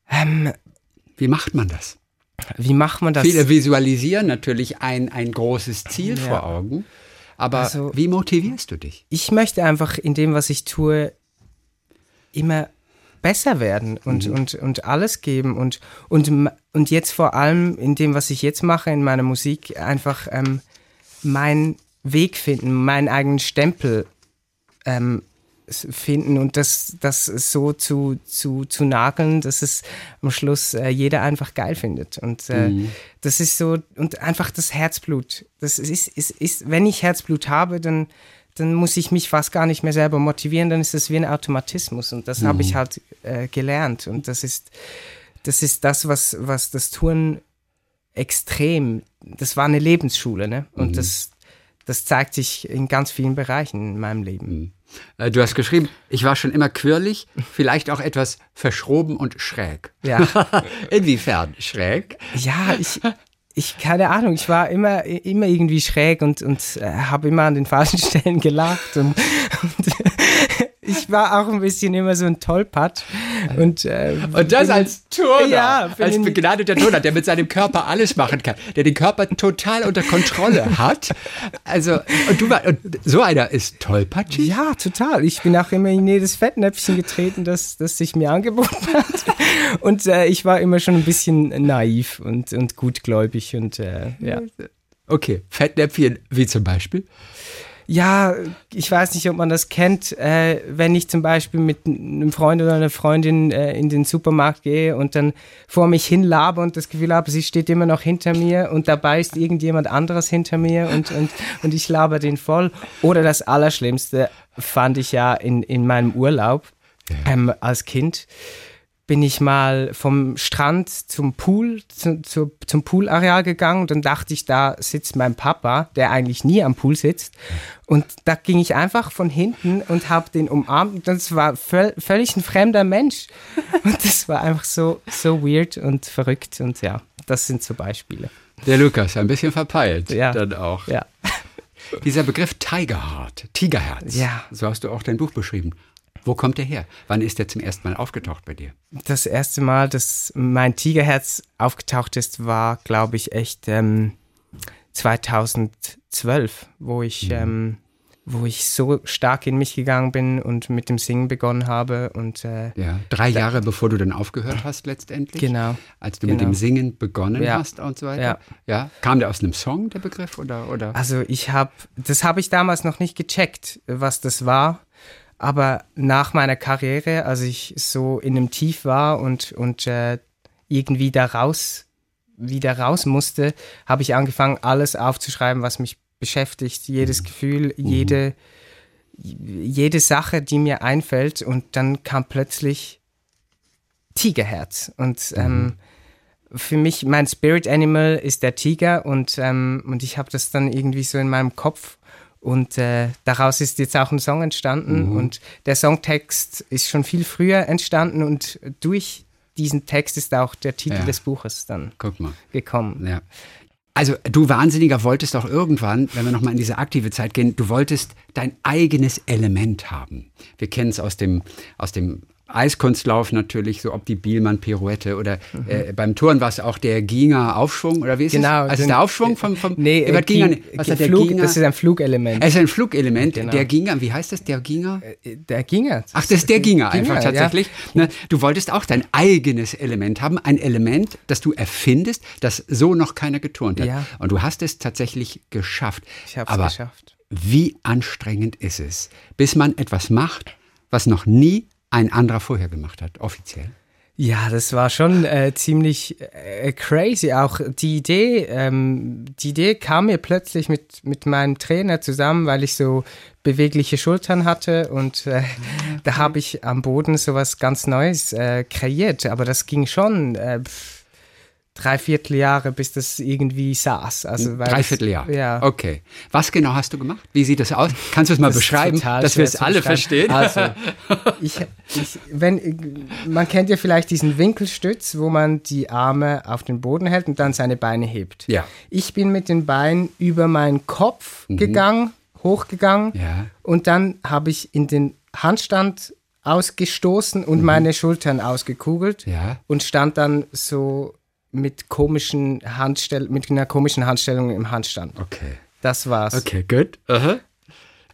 ähm, Wie macht man das? Wie macht man das? Viele visualisieren natürlich ein, ein großes Ziel Ja. vor Augen. Aber Also- wie motivierst du dich? ich möchte einfach in dem, was ich tue, immer besser werden und, und, und alles geben und, und, und jetzt vor allem in dem, was ich jetzt mache, in meiner Musik, einfach ähm, meinen Weg finden, meinen eigenen Stempel ähm, finden und das, das so zu, zu, zu nageln, dass es am Schluss äh, jeder einfach geil findet. Und äh, das ist so, und einfach das Herzblut. Das ist, ist, ist, wenn ich Herzblut habe, dann, dann muss ich mich fast gar nicht mehr selber motivieren, dann ist das wie ein Automatismus. Und das habe ich halt äh, gelernt. Und das ist, das ist das, was, was das Touren extrem, das war eine Lebensschule, ne? Und das, das zeigt sich in ganz vielen Bereichen in meinem Leben. Äh, Du hast geschrieben, ich war schon immer quirlig, vielleicht auch etwas verschroben und schräg. Ja. Inwiefern schräg? Ja, ich, ich, keine Ahnung, ich war immer, immer irgendwie schräg und, und äh, habe immer an den falschen Stellen gelacht und, und ich war auch ein bisschen immer so ein Tollpatsch. Und, äh, Und das als Turner, Ja, als begnadeter Turner, der mit seinem Körper alles machen kann, der den Körper total unter Kontrolle hat. Also, und du war, und so einer ist tollpatschig? Ja, total. Ich bin auch immer in jedes Fettnäpfchen getreten, das, das sich mir angeboten hat. Und äh, ich war immer schon ein bisschen naiv und, und gutgläubig und äh, ja. Okay, Fettnäpfchen, wie zum Beispiel? Ja, ich weiß nicht, ob man das kennt, äh, wenn ich zum Beispiel mit einem Freund oder einer Freundin äh, in den Supermarkt gehe und dann vor mich hin labe und das Gefühl habe, sie steht immer noch hinter mir und dabei ist irgendjemand anderes hinter mir und, und, und ich laber den voll. Oder das Allerschlimmste fand ich ja in, in meinem Urlaub ähm, als Kind bin ich mal vom Strand zum Pool, zu, zu, zum Poolareal gegangen und dann dachte ich, da sitzt mein Papa, der eigentlich nie am Pool sitzt. Und da ging ich einfach von hinten und habe den umarmt und das war völ völlig ein fremder Mensch. Und das war einfach so, so weird und verrückt und ja, das sind so Beispiele. Der Lukas, ein bisschen verpeilt Ja. dann auch. Ja. Dieser Begriff Tigerheart, Tigerherz, Ja. so hast du auch dein Buch beschrieben. Wo kommt der her? Wann ist der zum ersten Mal aufgetaucht bei dir? Das erste Mal, dass mein Tigerherz aufgetaucht ist, war, glaube ich, echt ähm, 2012, wo ich, ähm, wo ich so stark in mich gegangen bin und mit dem Singen begonnen habe. Und äh, Ja, drei Jahre bevor du dann aufgehört hast letztendlich. Genau. Als du mit Genau. dem Singen begonnen Ja. hast und so weiter. Ja. ja. Kam der aus einem Song, der Begriff? Oder, oder? Also ich habe, das habe ich damals noch nicht gecheckt, was das war. Aber nach meiner Karriere, als ich so in einem Tief war und, und äh, irgendwie da raus, wieder raus musste, habe ich angefangen, alles aufzuschreiben, was mich beschäftigt, jedes Gefühl, jede, jede Sache, die mir einfällt. Und dann kam plötzlich Tigerherz. Und ähm, für mich, mein Spirit Animal ist der Tiger. Und, ähm, und ich habe das dann irgendwie so in meinem Kopf und äh, daraus ist jetzt auch ein Song entstanden und der Songtext ist schon viel früher entstanden und durch diesen Text ist auch der Titel Ja. des Buches dann gekommen. Ja. Also du Wahnsinniger wolltest auch irgendwann, wenn wir nochmal in diese aktive Zeit gehen, du wolltest dein eigenes Element haben. Wir kennen es aus dem, aus dem Eiskunstlauf natürlich, so ob die Bielmann-Pirouette oder äh, beim Touren war es auch der Ginger Aufschwung oder wie ist Genau, es? Also der Aufschwung vom, vom Nee, äh, Ginger. Ging- Was hat der Flug, Ginger? das ist ein Flugelement. es ist ein Flugelement. Genau. Der Ginger, wie heißt das? Der Ginger? Äh, Der Ginger. Ach, das ist der Ginger einfach Ginger, tatsächlich. Ne, du wolltest auch dein eigenes Element haben, ein Element, das du erfindest, das so noch keiner geturnt hat. Ja. Und du hast es tatsächlich geschafft. Ich habe es geschafft. wie anstrengend ist es, bis man etwas macht, was noch nie ein anderer vorher gemacht hat, offiziell? Ja, das war schon äh, ziemlich äh, crazy. Auch die Idee, ähm, die Idee kam mir plötzlich mit, mit meinem Trainer zusammen, weil ich so bewegliche Schultern hatte und äh, da habe ich am Boden sowas ganz Neues äh, kreiert. Aber das ging schon äh, pff, drei Vierteljahre, bis das irgendwie saß. Also, weil Dreiviertel das, Jahr. Ja. Okay. Was genau hast du gemacht? Wie sieht das aus? Kannst du es mal Das beschreiben, dass wir es alle verstehen? Also, ich, ich, wenn, man kennt ja vielleicht diesen Winkelstütz, wo man die Arme auf den Boden hält und dann seine Beine hebt. Ja. Ich bin mit den Beinen über meinen Kopf gegangen, hochgegangen Mhm. Ja. und dann habe ich in den Handstand ausgestoßen und meine Schultern ausgekugelt Mhm. Ja. und stand dann so mit komischen Handstell mit einer komischen Handstellung im Handstand. Okay. Das war's. Okay, gut. Aha.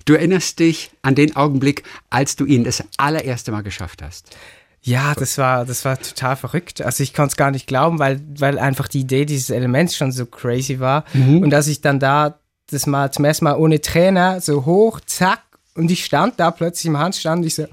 Du erinnerst dich an den Augenblick, als du ihn das allererste Mal geschafft hast. Ja, das war, das war total verrückt. Also ich konnte es gar nicht glauben, weil, weil einfach die Idee dieses Elements schon so crazy war. Und dass ich dann da das mal zum ersten Mal ohne Trainer so hoch, zack, und ich stand da plötzlich im Handstand und ich so,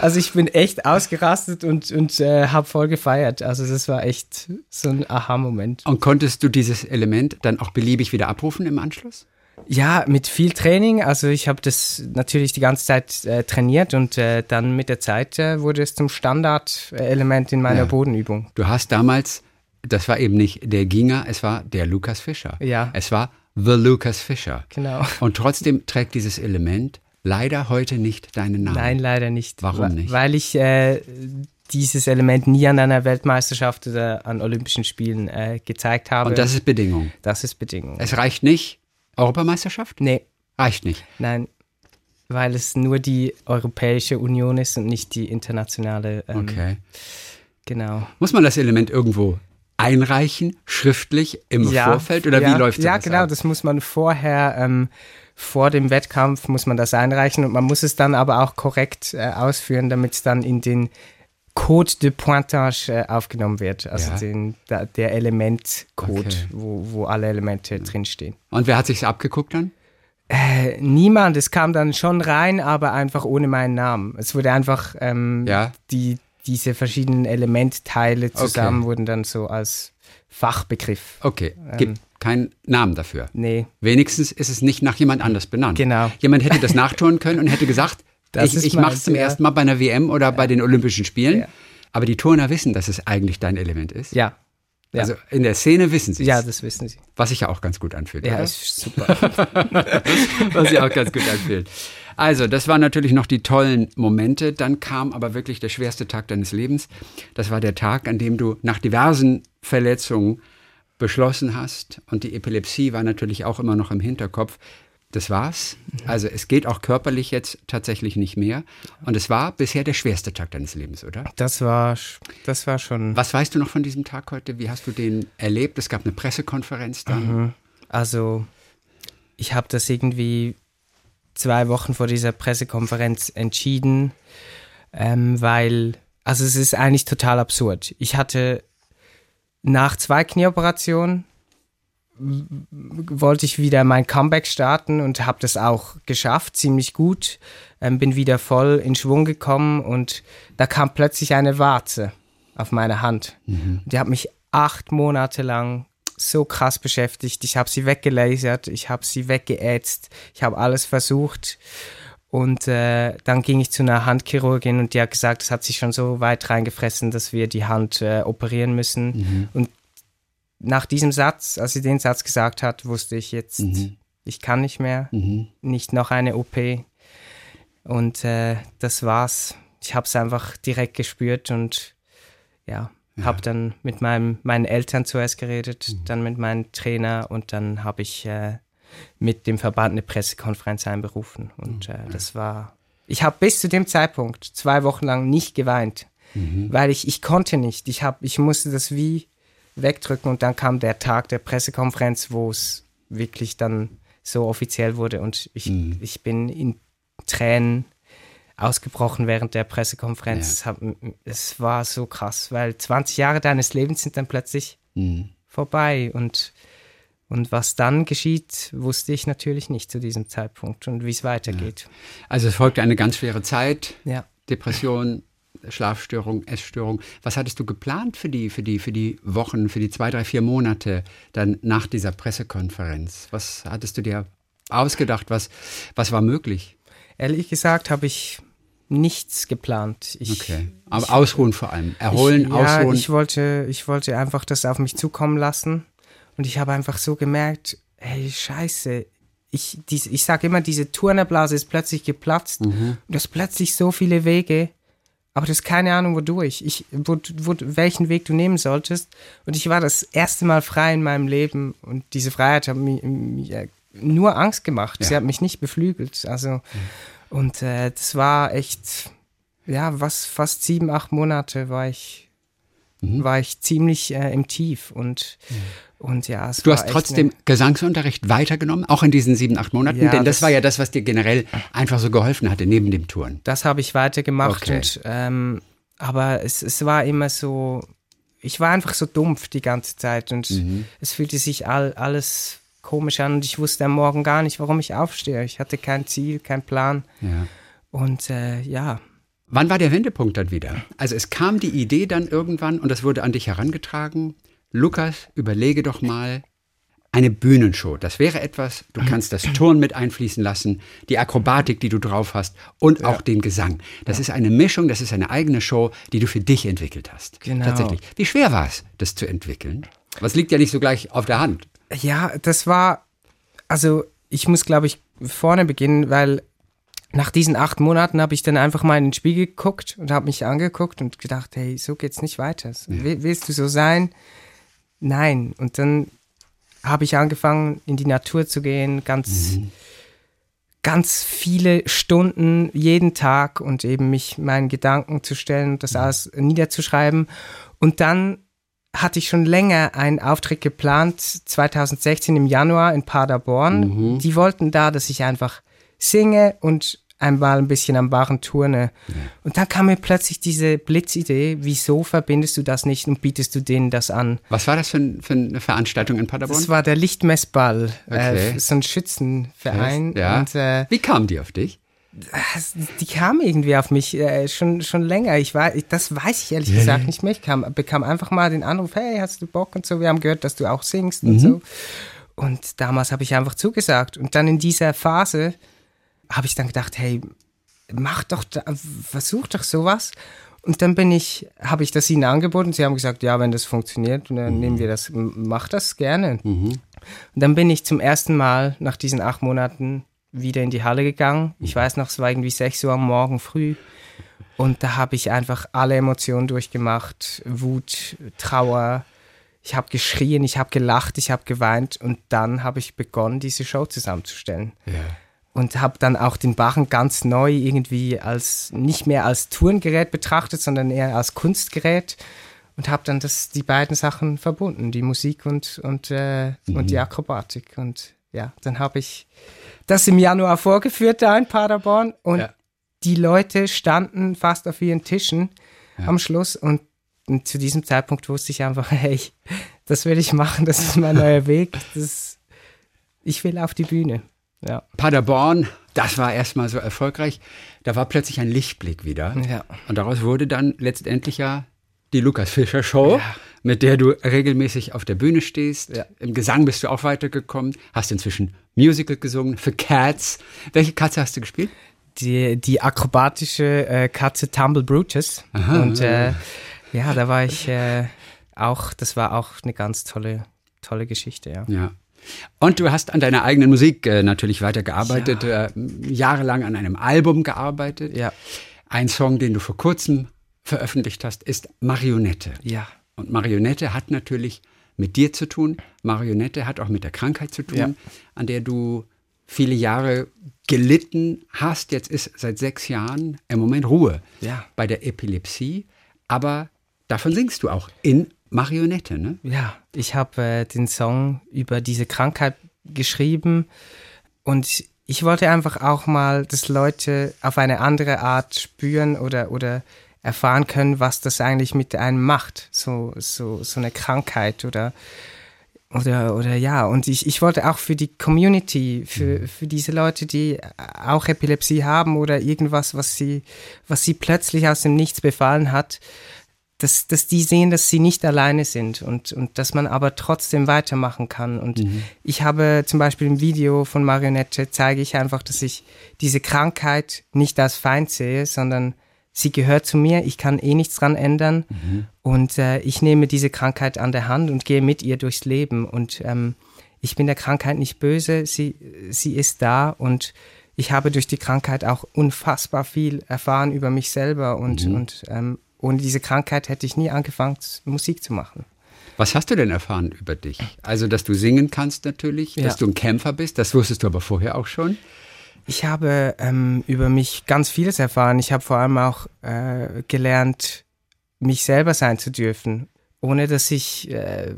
also ich bin echt ausgerastet und, und äh, habe voll gefeiert. Also das war echt so ein Aha-Moment. Und konntest du dieses Element dann auch beliebig wieder abrufen im Anschluss? Ja, mit viel Training. Also ich habe das natürlich die ganze Zeit äh, trainiert und äh, dann mit der Zeit äh, wurde es zum Standardelement in meiner Ja. Bodenübung. Du hast damals, das war eben nicht der Ginger, es war der Lukas Fischer. Ja. Es war The Lucas Fischer. Genau. Und trotzdem trägt dieses Element leider heute nicht deinen Namen. Nein, leider nicht. Warum Wa- nicht? Weil ich äh, dieses Element nie an einer Weltmeisterschaft oder an Olympischen Spielen äh, gezeigt habe. Und das ist Bedingung. das ist Bedingung. Es reicht nicht. Europameisterschaft? nee, Reicht nicht. nein, weil es nur die Europäische Union ist und nicht die internationale. Ähm, Okay. Genau. Muss man das Element irgendwo einreichen, schriftlich im Vorfeld? Oder ja, wie läuft Ja, sowas genau, ab? das muss man vorher, ähm, vor dem Wettkampf muss man das einreichen und man muss es dann aber auch korrekt äh, ausführen, damit es dann in den Code de Pointage äh, aufgenommen wird. Also Ja. den, da, der Elementcode, Okay. wo, wo alle Elemente drinstehen. Und wer hat sich's abgeguckt dann? Äh, niemand, es kam dann schon rein, aber einfach ohne meinen Namen. Es wurde einfach ähm, Ja. die, diese verschiedenen Elementteile zusammen Okay. wurden dann so als Fachbegriff. Okay, Ähm. Keinen Namen dafür. Nee, Wenigstens ist es nicht nach jemand anders benannt. Genau. Jemand hätte das nachtun können und hätte gesagt, Das ich, ich mache es zum ja. ersten Mal bei einer WM oder bei den Olympischen Spielen. Ja. Aber die Turner wissen, dass es eigentlich dein Element ist. ja. Ja. Also in der Szene wissen sie es. Ja, das wissen sie. was sich ja auch ganz gut anfühlt. Ja, oder? ist super. was sich auch ganz gut anfühlt. Also, das waren natürlich noch die tollen Momente. Dann kam aber wirklich der schwerste Tag deines Lebens. Das war der Tag, an dem du nach diversen Verletzungen beschlossen hast. Und die Epilepsie war natürlich auch immer noch im Hinterkopf. Das war's. Also, es geht auch körperlich jetzt tatsächlich nicht mehr. Und es war bisher der schwerste Tag deines Lebens, oder? Das war, das war schon. Was weißt du noch von diesem Tag heute? Wie hast du den erlebt? Es gab eine Pressekonferenz dann. Also, ich habe das irgendwie zwei Wochen vor dieser Pressekonferenz entschieden, ähm, weil, also es ist eigentlich total absurd. Ich hatte nach zwei Knieoperationen wollte ich wieder mein Comeback starten und habe das auch geschafft, ziemlich gut. Ähm, bin wieder voll in Schwung gekommen und da kam plötzlich eine Warze auf meine Hand. Die hat mich acht Monate lang so krass beschäftigt. Ich habe sie weggelasert, ich habe sie weggeätzt, ich habe alles versucht. Und äh, dann ging ich zu einer Handchirurgin und die hat gesagt, es hat sich schon so weit reingefressen, dass wir die Hand äh, operieren müssen. Und nach diesem Satz, als sie den Satz gesagt hat, wusste ich jetzt, ich kann nicht mehr, nicht noch eine OP. Und äh, das war's. Ich habe es einfach direkt gespürt und ja, habe dann mit meinem, meinen Eltern zuerst geredet, dann mit meinem Trainer und dann habe ich äh, mit dem Verband eine Pressekonferenz einberufen. Und äh, das war Ich habe bis zu dem Zeitpunkt zwei Wochen lang nicht geweint, Mhm. weil ich, ich konnte nicht. Ich, hab, ich musste das wie wegdrücken und dann kam der Tag der Pressekonferenz, wo es wirklich dann so offiziell wurde und ich, Mhm. ich bin in Tränen ausgebrochen während der Pressekonferenz. Es, hab, es war so krass, weil 20 Jahre deines Lebens sind dann plötzlich Mhm. vorbei und und was dann geschieht, wusste ich natürlich nicht zu diesem Zeitpunkt und wie es weitergeht. Also es folgte eine ganz schwere Zeit. Ja. Depression, Schlafstörung, Essstörung. Was hattest du geplant für die, für die, für die Wochen, für die zwei, drei, vier Monate dann nach dieser Pressekonferenz? Was hattest du dir ausgedacht? Was, was war möglich? Ehrlich gesagt habe ich nichts geplant. Ich, Okay. Aber ausruhen vor allem. Erholen, ich, ja, ausruhen. ich wollte, ich wollte einfach das auf mich zukommen lassen. Und ich habe einfach so gemerkt, hey, scheiße, ich, dies, ich sage immer, diese Turnerblase ist plötzlich geplatzt. Mhm. Und du hast plötzlich so viele Wege, aber du hast keine Ahnung, wodurch, ich, wo, wo, welchen Weg du nehmen solltest. Und ich war das erste Mal frei in meinem Leben und diese Freiheit hat mir, mir nur Angst gemacht. Sie Ja. hat mich nicht beflügelt. Also, und äh, das war echt, ja, was, fast sieben, acht Monate war ich, Mhm. war ich ziemlich äh, im Tief und, und ja, es Du hast trotzdem Gesangsunterricht weitergenommen, auch in diesen sieben, acht Monaten, Ja, denn das, das- war ja das, was dir generell einfach so geholfen hatte, neben dem Touren. das habe ich weitergemacht Okay. und ähm, aber es, es war immer so, ich war einfach so dumpf die ganze Zeit und Mhm. es fühlte sich all, alles komisch an und ich wusste am Morgen gar nicht, warum ich aufstehe. Ich hatte kein Ziel, kein Plan Ja. und äh, ja, Wann war der Wendepunkt dann wieder? Also es kam die Idee dann irgendwann und das wurde an dich herangetragen. Lukas, überlege doch mal eine Bühnenshow. Das wäre etwas, du kannst das Turn mit einfließen lassen, die Akrobatik, die du drauf hast und auch den Gesang. Das ist eine Mischung, das ist eine eigene Show, die du für dich entwickelt hast. Genau. Tatsächlich. Wie schwer war es, das zu entwickeln? Was liegt ja nicht so gleich auf der Hand. Ja, das war, also ich muss, glaube ich, vorne beginnen, weil nach diesen acht Monaten habe ich dann einfach mal in den Spiegel geguckt und habe mich angeguckt und gedacht, hey, so geht's nicht weiter. Will- Willst du so sein? Nein. Und dann habe ich angefangen, in die Natur zu gehen, ganz, ganz viele Stunden jeden Tag und eben mich meinen Gedanken zu stellen und das alles niederzuschreiben. Und dann hatte ich schon länger einen Auftritt geplant, 2016 im Januar in Paderborn. Die wollten da, dass ich einfach singe und einmal ein bisschen am Barren turne. Und dann kam mir plötzlich diese Blitzidee, wieso verbindest du das nicht und bietest du denen das an? Was war das für, ein, für eine Veranstaltung in Paderborn? Das war der Lichtmessball, Okay. äh, so ein Schützenverein. ja. Und äh, Wie kam die auf dich? die kam irgendwie auf mich äh, schon, schon länger. Ich war, ich, das weiß ich ehrlich gesagt nicht mehr. Ich kam, bekam einfach mal den Anruf, hey, hast du Bock und so. Wir haben gehört, dass du auch singst und so. Und damals habe ich einfach zugesagt. Und dann in dieser Phase habe ich dann gedacht, hey, mach doch, da, versuch doch sowas. Und dann bin ich, habe ich das ihnen angeboten. Sie haben gesagt, ja, wenn das funktioniert, dann nehmen wir das, mach das gerne. Und dann bin ich zum ersten Mal nach diesen acht Monaten wieder in die Halle gegangen. Ich weiß noch, es war irgendwie 6 Uhr am Morgen früh. Und da habe ich einfach alle Emotionen durchgemacht. Wut, Trauer. Ich habe geschrien, ich habe gelacht, ich habe geweint. Und dann habe ich begonnen, diese Show zusammenzustellen. Ja. Und habe dann auch den Barren ganz neu irgendwie als, nicht mehr als Tourengerät betrachtet, sondern eher als Kunstgerät. Und habe dann das, die beiden Sachen verbunden, die Musik und, und, äh, und die Akrobatik. Und ja, dann habe ich das im Januar vorgeführt da in Paderborn. Und Ja. die Leute standen fast auf ihren Tischen am Schluss. Und, und zu diesem Zeitpunkt wusste ich einfach, hey, das will ich machen, das ist mein neuer Weg. Das, ich will auf die Bühne. Ja. Paderborn, das war erstmal so erfolgreich. Da war plötzlich ein Lichtblick wieder. Ja. Und daraus wurde dann letztendlich ja die Lukas Fischer Show, mit der du regelmäßig auf der Bühne stehst. Ja. Im Gesang bist du auch weitergekommen, hast inzwischen Musical gesungen für Cats. Welche Katze hast du gespielt? die, die akrobatische äh, Katze Tumble Brutus. Und äh, ja, da war ich äh, auch, das war auch eine ganz tolle, tolle Geschichte, ja. Ja. Und du hast an deiner eigenen Musik äh, natürlich weitergearbeitet, äh, jahrelang an einem Album gearbeitet. Ja. Ein Song, den du vor kurzem veröffentlicht hast, ist Marionette. Ja. Und Marionette hat natürlich mit dir zu tun. Marionette hat auch mit der Krankheit zu tun, Ja. an der du viele Jahre gelitten hast. Jetzt ist seit sechs Jahren im Moment Ruhe Ja. bei der Epilepsie. Aber davon singst du auch in Marionette, ne? Ja, ich habe äh, den Song über diese Krankheit geschrieben und ich wollte einfach auch mal, dass Leute auf eine andere Art spüren oder, oder erfahren können, was das eigentlich mit einem macht, so, so, so eine Krankheit oder, oder, oder ja, und ich, ich wollte auch für die Community, für, für diese Leute, die auch Epilepsie haben oder irgendwas, was sie, was sie plötzlich aus dem Nichts befallen hat, dass, dass die sehen, dass sie nicht alleine sind und, und dass man aber trotzdem weitermachen kann. Und ich habe zum Beispiel im Video von Marionette zeige ich einfach, dass ich diese Krankheit nicht als Feind sehe, sondern sie gehört zu mir, ich kann eh nichts dran ändern. Und äh, ich nehme diese Krankheit an der Hand und gehe mit ihr durchs Leben. Und ähm, ich bin der Krankheit nicht böse, sie, sie ist da. Und ich habe durch die Krankheit auch unfassbar viel erfahren über mich selber und, und ähm, ohne diese Krankheit hätte ich nie angefangen, Musik zu machen. Was hast du denn erfahren über dich? Also, dass du singen kannst natürlich, Ja. dass du ein Kämpfer bist, das wusstest du aber vorher auch schon. Ich habe ähm, über mich ganz vieles erfahren. Ich habe vor allem auch äh, gelernt, mich selber sein zu dürfen, ohne dass ich äh,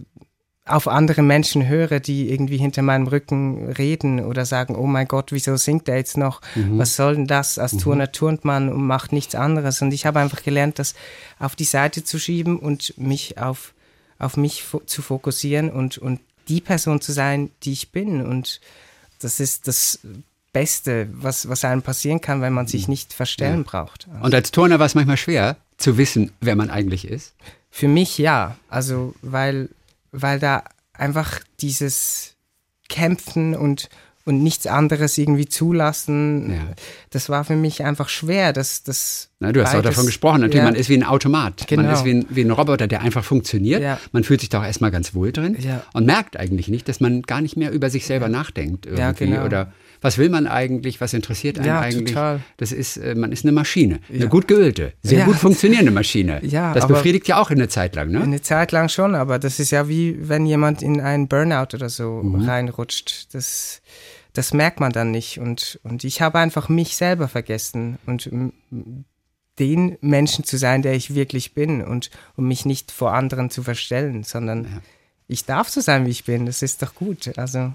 auf andere Menschen höre, die irgendwie hinter meinem Rücken reden oder sagen, oh mein Gott, wieso singt er jetzt noch? Was soll denn das? Als Turner turnt man und macht nichts anderes. Und ich habe einfach gelernt, das auf die Seite zu schieben und mich auf, auf mich fo zu fokussieren und, und die Person zu sein, die ich bin. Und das ist das Beste, was, was einem passieren kann, wenn man sich nicht verstellen braucht. Und als Turner war es manchmal schwer zu wissen, wer man eigentlich ist. Für mich ja, also weil, weil da einfach dieses Kämpfen und, und nichts anderes irgendwie zulassen, Ja. das war für mich einfach schwer. Das, das Na, du hast auch davon gesprochen, natürlich, ja, man ist wie ein Automat. Man Genau. ist wie ein, wie ein Roboter, der einfach funktioniert. Ja. Man fühlt sich da auch erstmal ganz wohl drin Ja. und merkt eigentlich nicht, dass man gar nicht mehr über sich selber nachdenkt irgendwie. Genau. Oder was will man eigentlich, was interessiert einen Ja, eigentlich? total. Das ist, äh, man ist eine Maschine, eine Ja. gut geölte, sehr Ja. gut funktionierende Maschine. Ja, das befriedigt ja auch eine Zeit lang, ne? Eine Zeit lang schon, aber das ist ja wie wenn jemand in einen Burnout oder so Mhm. reinrutscht. Das, das merkt man dann nicht. Und, und ich habe einfach mich selber vergessen und den Menschen zu sein, der ich wirklich bin und um mich nicht vor anderen zu verstellen, sondern ich darf so sein, wie ich bin. Das ist doch gut. Also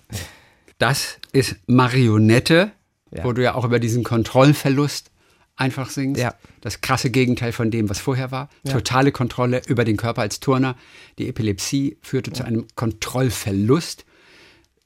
Das ist Marionette, Ja. wo du ja auch über diesen Kontrollverlust einfach singst. Ja. Das krasse Gegenteil von dem, was vorher war. Totale Kontrolle über den Körper als Turner. Die Epilepsie führte zu einem Kontrollverlust.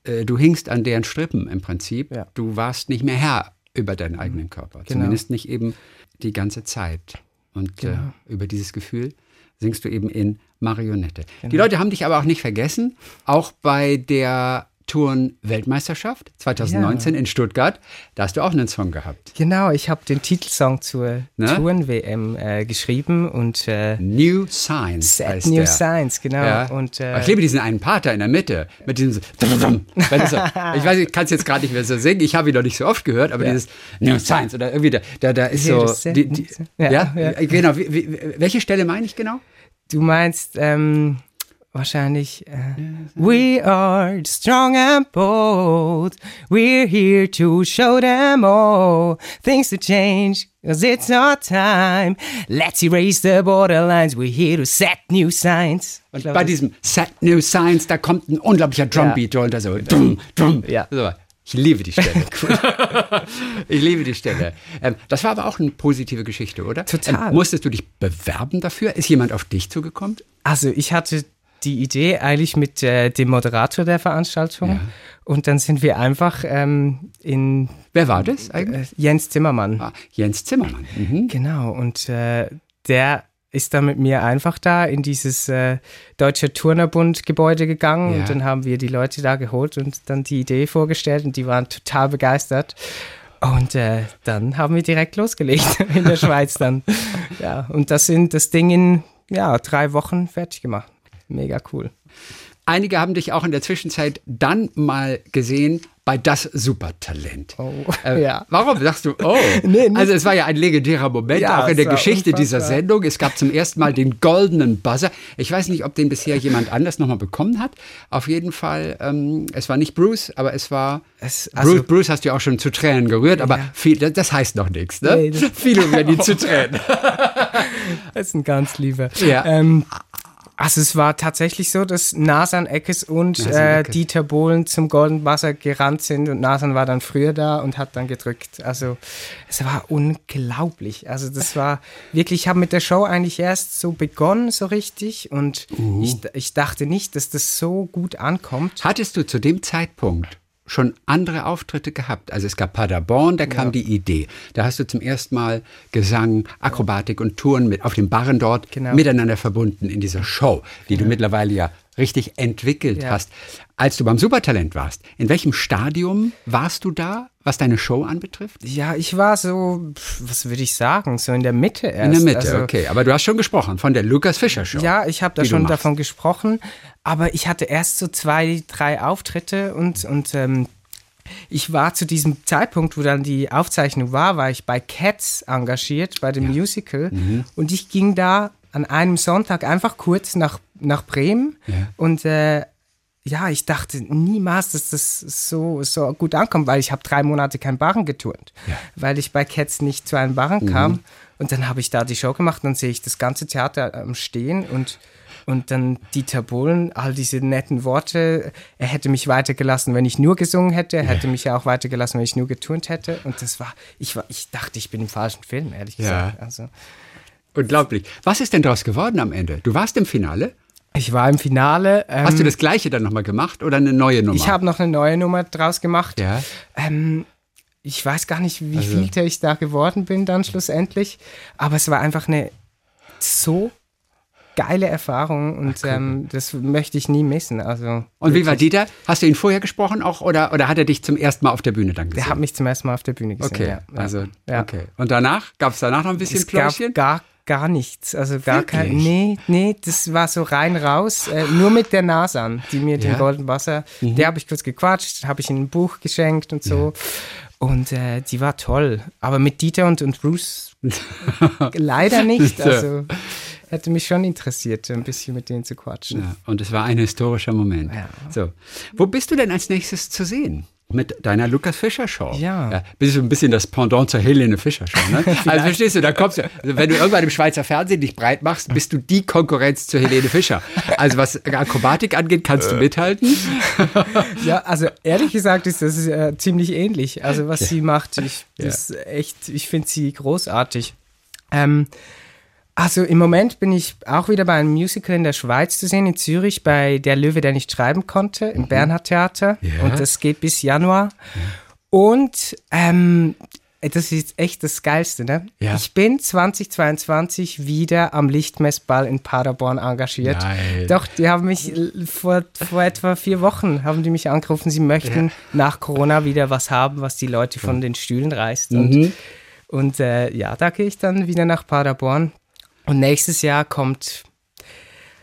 Äh, Du hingst an deren Strippen im Prinzip. Ja. Du warst nicht mehr Herr über deinen eigenen Körper. Genau. Zumindest nicht eben die ganze Zeit. Und Genau. äh, über dieses Gefühl singst du eben in Marionette. Genau. Die Leute haben dich aber auch nicht vergessen. Auch bei der Touren-Weltmeisterschaft 2019 in Stuttgart, da hast du auch einen Song gehabt. genau, ich habe den Titelsong zur Ne? Touren-WM äh, geschrieben und äh, New Science Set heißt New der. Science, genau. Ja. Und, äh, ich liebe diesen einen Part da in der Mitte mit diesem so, ich weiß, ich kann es jetzt gerade nicht mehr so singen. Ich habe ihn noch nicht so oft gehört, aber Ja. dieses New Science oder irgendwie da, da, da ist Ja, so die, die, ja, ja, ja. genau. Wie, wie, welche Stelle meine ich genau? Du meinst ähm, wahrscheinlich äh, We are strong and bold. We're here to show them all things to change. Cause it's our time. Let's erase the borderlines. We're here to set new signs. Und bei diesem Set New Science, da kommt ein unglaublicher Drumbeat drunter, so drum, drum. Ja. So, ich liebe die Stelle. ich liebe die Stelle. Ähm, das war aber auch eine positive Geschichte, oder? Total. Ähm, musstest du dich bewerben dafür? Ist jemand auf dich zugekommen? Also ich hatte die Idee eigentlich mit äh, dem Moderator der Veranstaltung. Ja. Und dann sind wir einfach ähm, in Wer war das eigentlich? äh, Jens Zimmermann. Ah, Jens Zimmermann. Mhm. Genau, und äh, der ist dann mit mir einfach da in dieses äh, Deutsche Turnerbund Gebäude gegangen Ja. und dann haben wir die Leute da geholt und dann die Idee vorgestellt und die waren total begeistert. Und äh, dann haben wir direkt losgelegt in der Schweiz dann. Ja, und das sind das Ding in ja, drei Wochen fertig gemacht. Mega cool. Einige haben dich auch in der Zwischenzeit dann mal gesehen bei Das Supertalent. Oh, Äh, ja. Warum sagst du, oh? Nee, nicht- also es war ja ein legendärer Moment, Ja, auch in der Geschichte dieser unfassbar. Sendung. Es gab zum ersten Mal den goldenen Buzzer. Ich weiß nicht, ob den bisher jemand anders nochmal bekommen hat. Auf jeden Fall, ähm, es war nicht Bruce, aber es war... Es- also- Bruce, Bruce hast du ja auch schon zu Tränen gerührt, aber Ja. viel, das, heißt noch nichts. Ne? Nee, Viele werden ihn zu Tränen. Das ist ein ganz lieber. Ja. Ähm, also es war tatsächlich so, dass Nasan Eckes und Nasan äh. Dieter Bohlen zum Golden Wasser gerannt sind und Nasan war dann früher da und hat dann gedrückt. Also es war unglaublich. Also das war wirklich, ich habe mit der Show eigentlich erst so begonnen, so richtig und ich, ich dachte nicht, dass das so gut ankommt. Hattest du zu dem Zeitpunkt schon andere Auftritte gehabt? Also es gab Paderborn, da kam die Idee. Da hast du zum ersten Mal Gesang, Akrobatik und Touren mit auf den Barren dort Genau. miteinander verbunden in dieser Show, die du mittlerweile ja richtig entwickelt Ja. hast. Als du beim Supertalent warst, in welchem Stadium warst du da, was deine Show anbetrifft? Ja, ich war so, was würde ich sagen, so in der Mitte erst. In der Mitte, Also, okay. Aber du hast schon gesprochen von der Lukas Fischer Show. Ja, ich habe da schon davon gesprochen, aber ich hatte erst so zwei, drei Auftritte und, und ähm, ich war zu diesem Zeitpunkt, wo dann die Aufzeichnung war, war ich bei Cats engagiert, bei dem Musical Mhm. und ich ging da an einem Sonntag einfach kurz nach, nach Bremen Ja. und äh, ja, ich dachte niemals, dass das so, so gut ankommt, weil ich habe drei Monate kein Barren geturnt, weil ich bei Cats nicht zu einem Barren Mhm. kam. Und dann habe ich da die Show gemacht, dann sehe ich das ganze Theater am Stehen und, und dann Dieter Bohlen, all diese netten Worte. Er hätte mich weitergelassen, wenn ich nur gesungen hätte. Er hätte mich ja auch weitergelassen, wenn ich nur geturnt hätte. Und das war, ich war, ich dachte, ich bin im falschen Film, ehrlich Ja. gesagt. Also, Unglaublich. Was ist denn daraus geworden am Ende? Du warst im Finale. Ich war im Finale. Ähm, Hast du das Gleiche dann nochmal gemacht oder eine neue Nummer? Ich habe noch eine neue Nummer draus gemacht. Ja. Ähm, ich weiß gar nicht, wie Also- viel ich da geworden bin dann schlussendlich, aber es war einfach eine so geile Erfahrung und ähm, das möchte ich nie missen. Also Und wie war. Dieter? Hast du ihn vorher gesprochen auch oder, oder hat er dich zum ersten Mal auf der Bühne dann gesehen? Der hat mich zum ersten Mal auf der Bühne gesehen. okay, ja. Ja. also ja. okay. Und danach gab es danach noch ein bisschen Es gab Pläuschen? gar, gar nichts. Also gar kein. Wirklich? Nee, nee, das war so rein raus. Äh, nur mit der Nasan, die mir Ja. Mhm. den Golden Wasser, der habe ich kurz gequatscht, habe ich ihm ein Buch geschenkt und so. Und äh, die war toll. Aber mit Dieter und, und Bruce leider nicht. Ja. Also hätte mich schon interessiert, ein bisschen mit denen zu quatschen. Ja, und es war ein historischer Moment. Ja. So, wo bist du denn als nächstes zu sehen? Mit deiner Lukas Fischer Show. Ja. bist du ein bisschen das Pendant zur Helene Fischer Show, ne? also verstehst du, da kommst du, also wenn du irgendwann im Schweizer Fernsehen dich breit machst, bist du die Konkurrenz zur Helene Fischer. Also was Akrobatik angeht, kannst du Äh. mithalten. Ja, also ehrlich gesagt ist das äh, ziemlich ähnlich. Also was sie macht, ich, das echt, ich finde sie großartig. Ähm, also im Moment bin ich auch wieder bei einem Musical in der Schweiz zu sehen, in Zürich, bei Der Löwe, der nicht schreiben konnte, im Bernhard Theater. Ja. Und das geht bis Januar. Und ähm, das ist echt das Geilste, ne? Ja. Ich bin 2022 wieder am Lichtmessball in Paderborn engagiert. Geil. Doch, die haben mich vor, vor etwa vier Wochen haben die mich angerufen, sie möchten nach Corona wieder was haben, was die Leute von den Stühlen reißt. Mhm. Und, und äh, ja, da gehe ich dann wieder nach Paderborn. Und nächstes Jahr kommt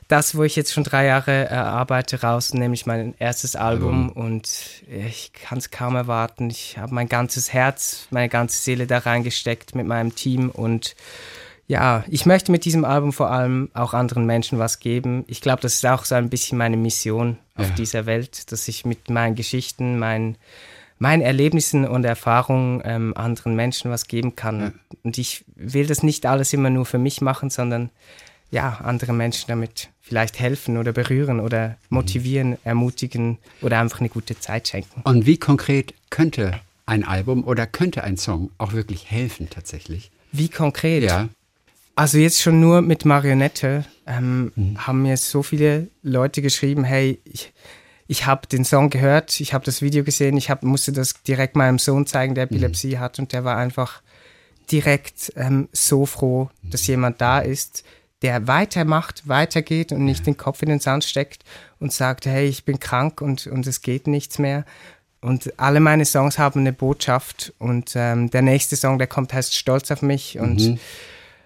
das, wo ich jetzt schon drei Jahre äh, arbeite, raus, nämlich mein erstes Album. Und ich kann es kaum erwarten. Ich habe mein ganzes Herz, meine ganze Seele da reingesteckt mit meinem Team. Und ja, ich möchte mit diesem Album vor allem auch anderen Menschen was geben. Ich glaube, das ist auch so ein bisschen meine Mission auf Ja. dieser Welt, dass ich mit meinen Geschichten, meinen meinen Erlebnissen und Erfahrungen ähm, anderen Menschen was geben kann. Und ich will das nicht alles immer nur für mich machen, sondern ja, andere Menschen damit vielleicht helfen oder berühren oder motivieren, ermutigen oder einfach eine gute Zeit schenken. Und wie konkret könnte ein Album oder könnte ein Song auch wirklich helfen tatsächlich? Wie konkret? Ja. Also jetzt schon nur mit Marionette ähm, haben mir so viele Leute geschrieben, hey, ich, ich habe den Song gehört, ich habe das Video gesehen, ich hab, musste das direkt meinem Sohn zeigen, der Epilepsie hat und der war einfach direkt ähm, so froh, dass jemand da ist, der weitermacht, weitergeht und nicht den Kopf in den Sand steckt und sagt, hey, ich bin krank und, und es geht nichts mehr. Und alle meine Songs haben eine Botschaft und ähm, der nächste Song, der kommt, heißt Stolz auf mich und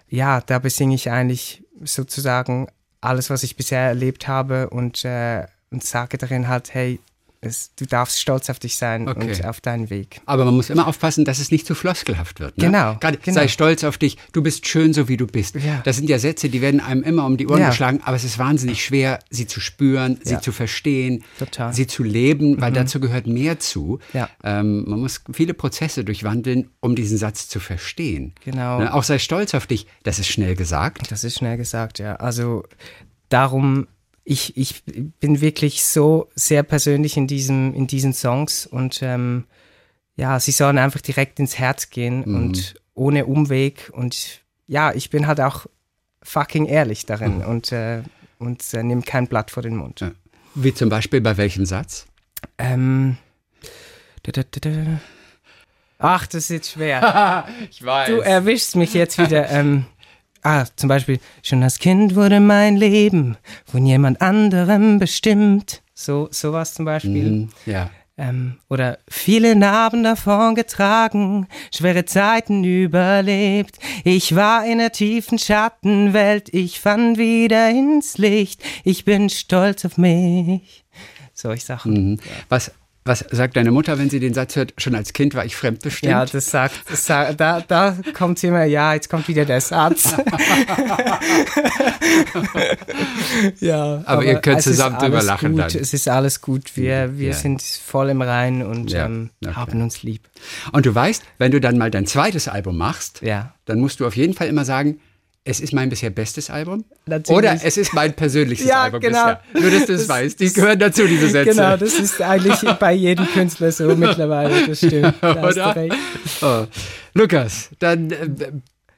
ja, da besinge ich eigentlich sozusagen alles, was ich bisher erlebt habe und, äh, und sage darin halt, hey, es, du darfst stolz auf dich sein Okay. und auf deinen Weg. Aber man muss immer aufpassen, dass es nicht zu floskelhaft wird. Ne? Genau, Gerade genau. sei stolz auf dich, du bist schön, so wie du bist. Ja. Das sind ja Sätze, die werden einem immer um die Ohren Ja. geschlagen, aber es ist wahnsinnig schwer, sie zu spüren, sie Ja. zu verstehen, Total. Mhm. sie zu leben, weil dazu gehört mehr zu. Ähm, man muss viele Prozesse durchwandeln, um diesen Satz zu verstehen. Genau. Ne? Auch sei stolz auf dich, das ist schnell gesagt. Das ist schnell gesagt, ja. Also darum, ich, ich bin wirklich so sehr persönlich in, diesem, in diesen Songs und ähm, ja, sie sollen einfach direkt ins Herz gehen und ohne Umweg und ja, ich bin halt auch fucking ehrlich darin und, äh, und äh, nehme kein Blatt vor den Mund. Ja. Wie zum Beispiel bei welchem Satz? Ähm, da, da, da. Ach, das ist jetzt schwer. Ich weiß. Du erwischst mich jetzt wieder. Ähm, ah, zum Beispiel, schon als Kind wurde mein Leben von jemand anderem bestimmt. So, sowas zum Beispiel. Mhm, ja. Ähm, oder viele Narben davon getragen, schwere Zeiten überlebt. Ich war in der tiefen Schattenwelt, ich fand wieder ins Licht. Ich bin stolz auf mich. Solche Sachen. Mhm. Was, was sagt deine Mutter, wenn sie den Satz hört? Schon als Kind war ich fremdbestimmt. Ja, das sagt, das sagt da, da kommt immer, ja, jetzt kommt wieder der Satz. ja, Aber ihr könnt es ist zusammen drüber alles lachen Gut, dann. es ist alles gut. Wir, wir Ja. sind voll im Rein und Ja, ähm, okay. haben uns lieb. Und du weißt, wenn du dann mal dein zweites Album machst, Ja. dann musst du auf jeden Fall immer sagen, es ist mein bisher bestes Album. Natürlich. Oder es ist mein persönliches Ja, Album genau. bisher. Nur, dass du es Das- weißt. Die gehören dazu, diese Sätze. Genau, das ist eigentlich bei jedem Künstler so mittlerweile. Das stimmt. Da. Oh. Lukas, dann äh,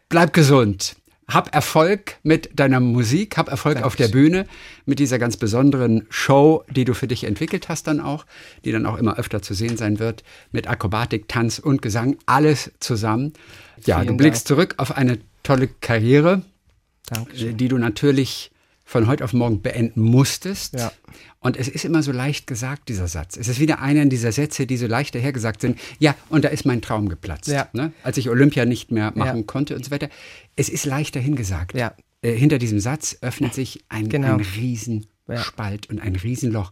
bleib gesund. Hab Erfolg mit deiner Musik, hab Erfolg auf der Bühne, mit dieser ganz besonderen Show, die du für dich entwickelt hast dann auch, die dann auch immer öfter zu sehen sein wird, mit Akrobatik, Tanz und Gesang, alles zusammen. Ja, Vielen du blickst Dank. zurück auf eine tolle Karriere, Dankeschön. die du natürlich von heute auf morgen beenden musstest. Ja. Und es ist immer so leicht gesagt, dieser Satz. Es ist wieder einer dieser Sätze, die so leicht dahergesagt sind. Ja, und da ist mein Traum geplatzt. Ja. Ne? Als ich Olympia nicht mehr machen Ja. konnte und so weiter. Es ist leicht dahingesagt. Ja. Äh, hinter diesem Satz öffnet sich ein, Genau. ein Riesenspalt und ein Riesenloch.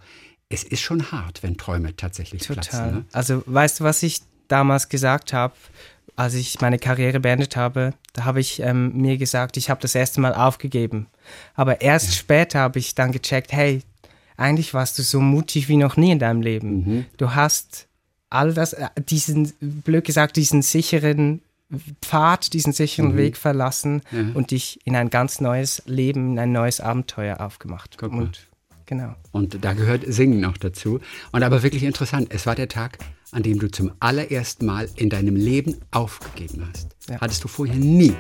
Es ist schon hart, wenn Träume tatsächlich Total. platzen. Ne? Also, weißt du, was ich damals gesagt habe, als ich meine Karriere beendet habe? Habe ich ähm, mir gesagt, ich habe das erste Mal aufgegeben. Aber erst später habe ich dann gecheckt, hey, eigentlich warst du so mutig wie noch nie in deinem Leben. Mhm. Du hast all das, äh, diesen, blöd gesagt, diesen sicheren Pfad, diesen sicheren Mhm. Weg verlassen und dich in ein ganz neues Leben, in ein neues Abenteuer aufgemacht. Guck mal. Und genau. Und da gehört Singen noch dazu. Und aber wirklich interessant, es war der Tag, an dem du zum allerersten Mal in deinem Leben aufgegeben hast. Ja. Hattest du vorher nie.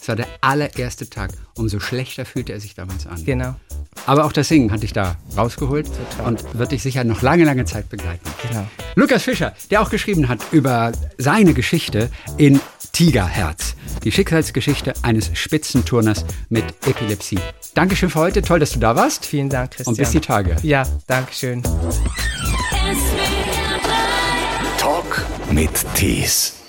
Es war der allererste Tag. Umso schlechter fühlte er sich damals an. Genau. Aber auch das Singen hat dich da rausgeholt Total. und wird dich sicher noch lange, lange Zeit begleiten. Genau. Lukas Fischer, der auch geschrieben hat über seine Geschichte in Tigerherz. Die Schicksalsgeschichte eines Spitzenturners mit Epilepsie. Dankeschön für heute. Toll, dass du da warst. Vielen Dank, Christian. Und bis die Tage. Ja, danke schön. SWR 3 Talk mit Tees.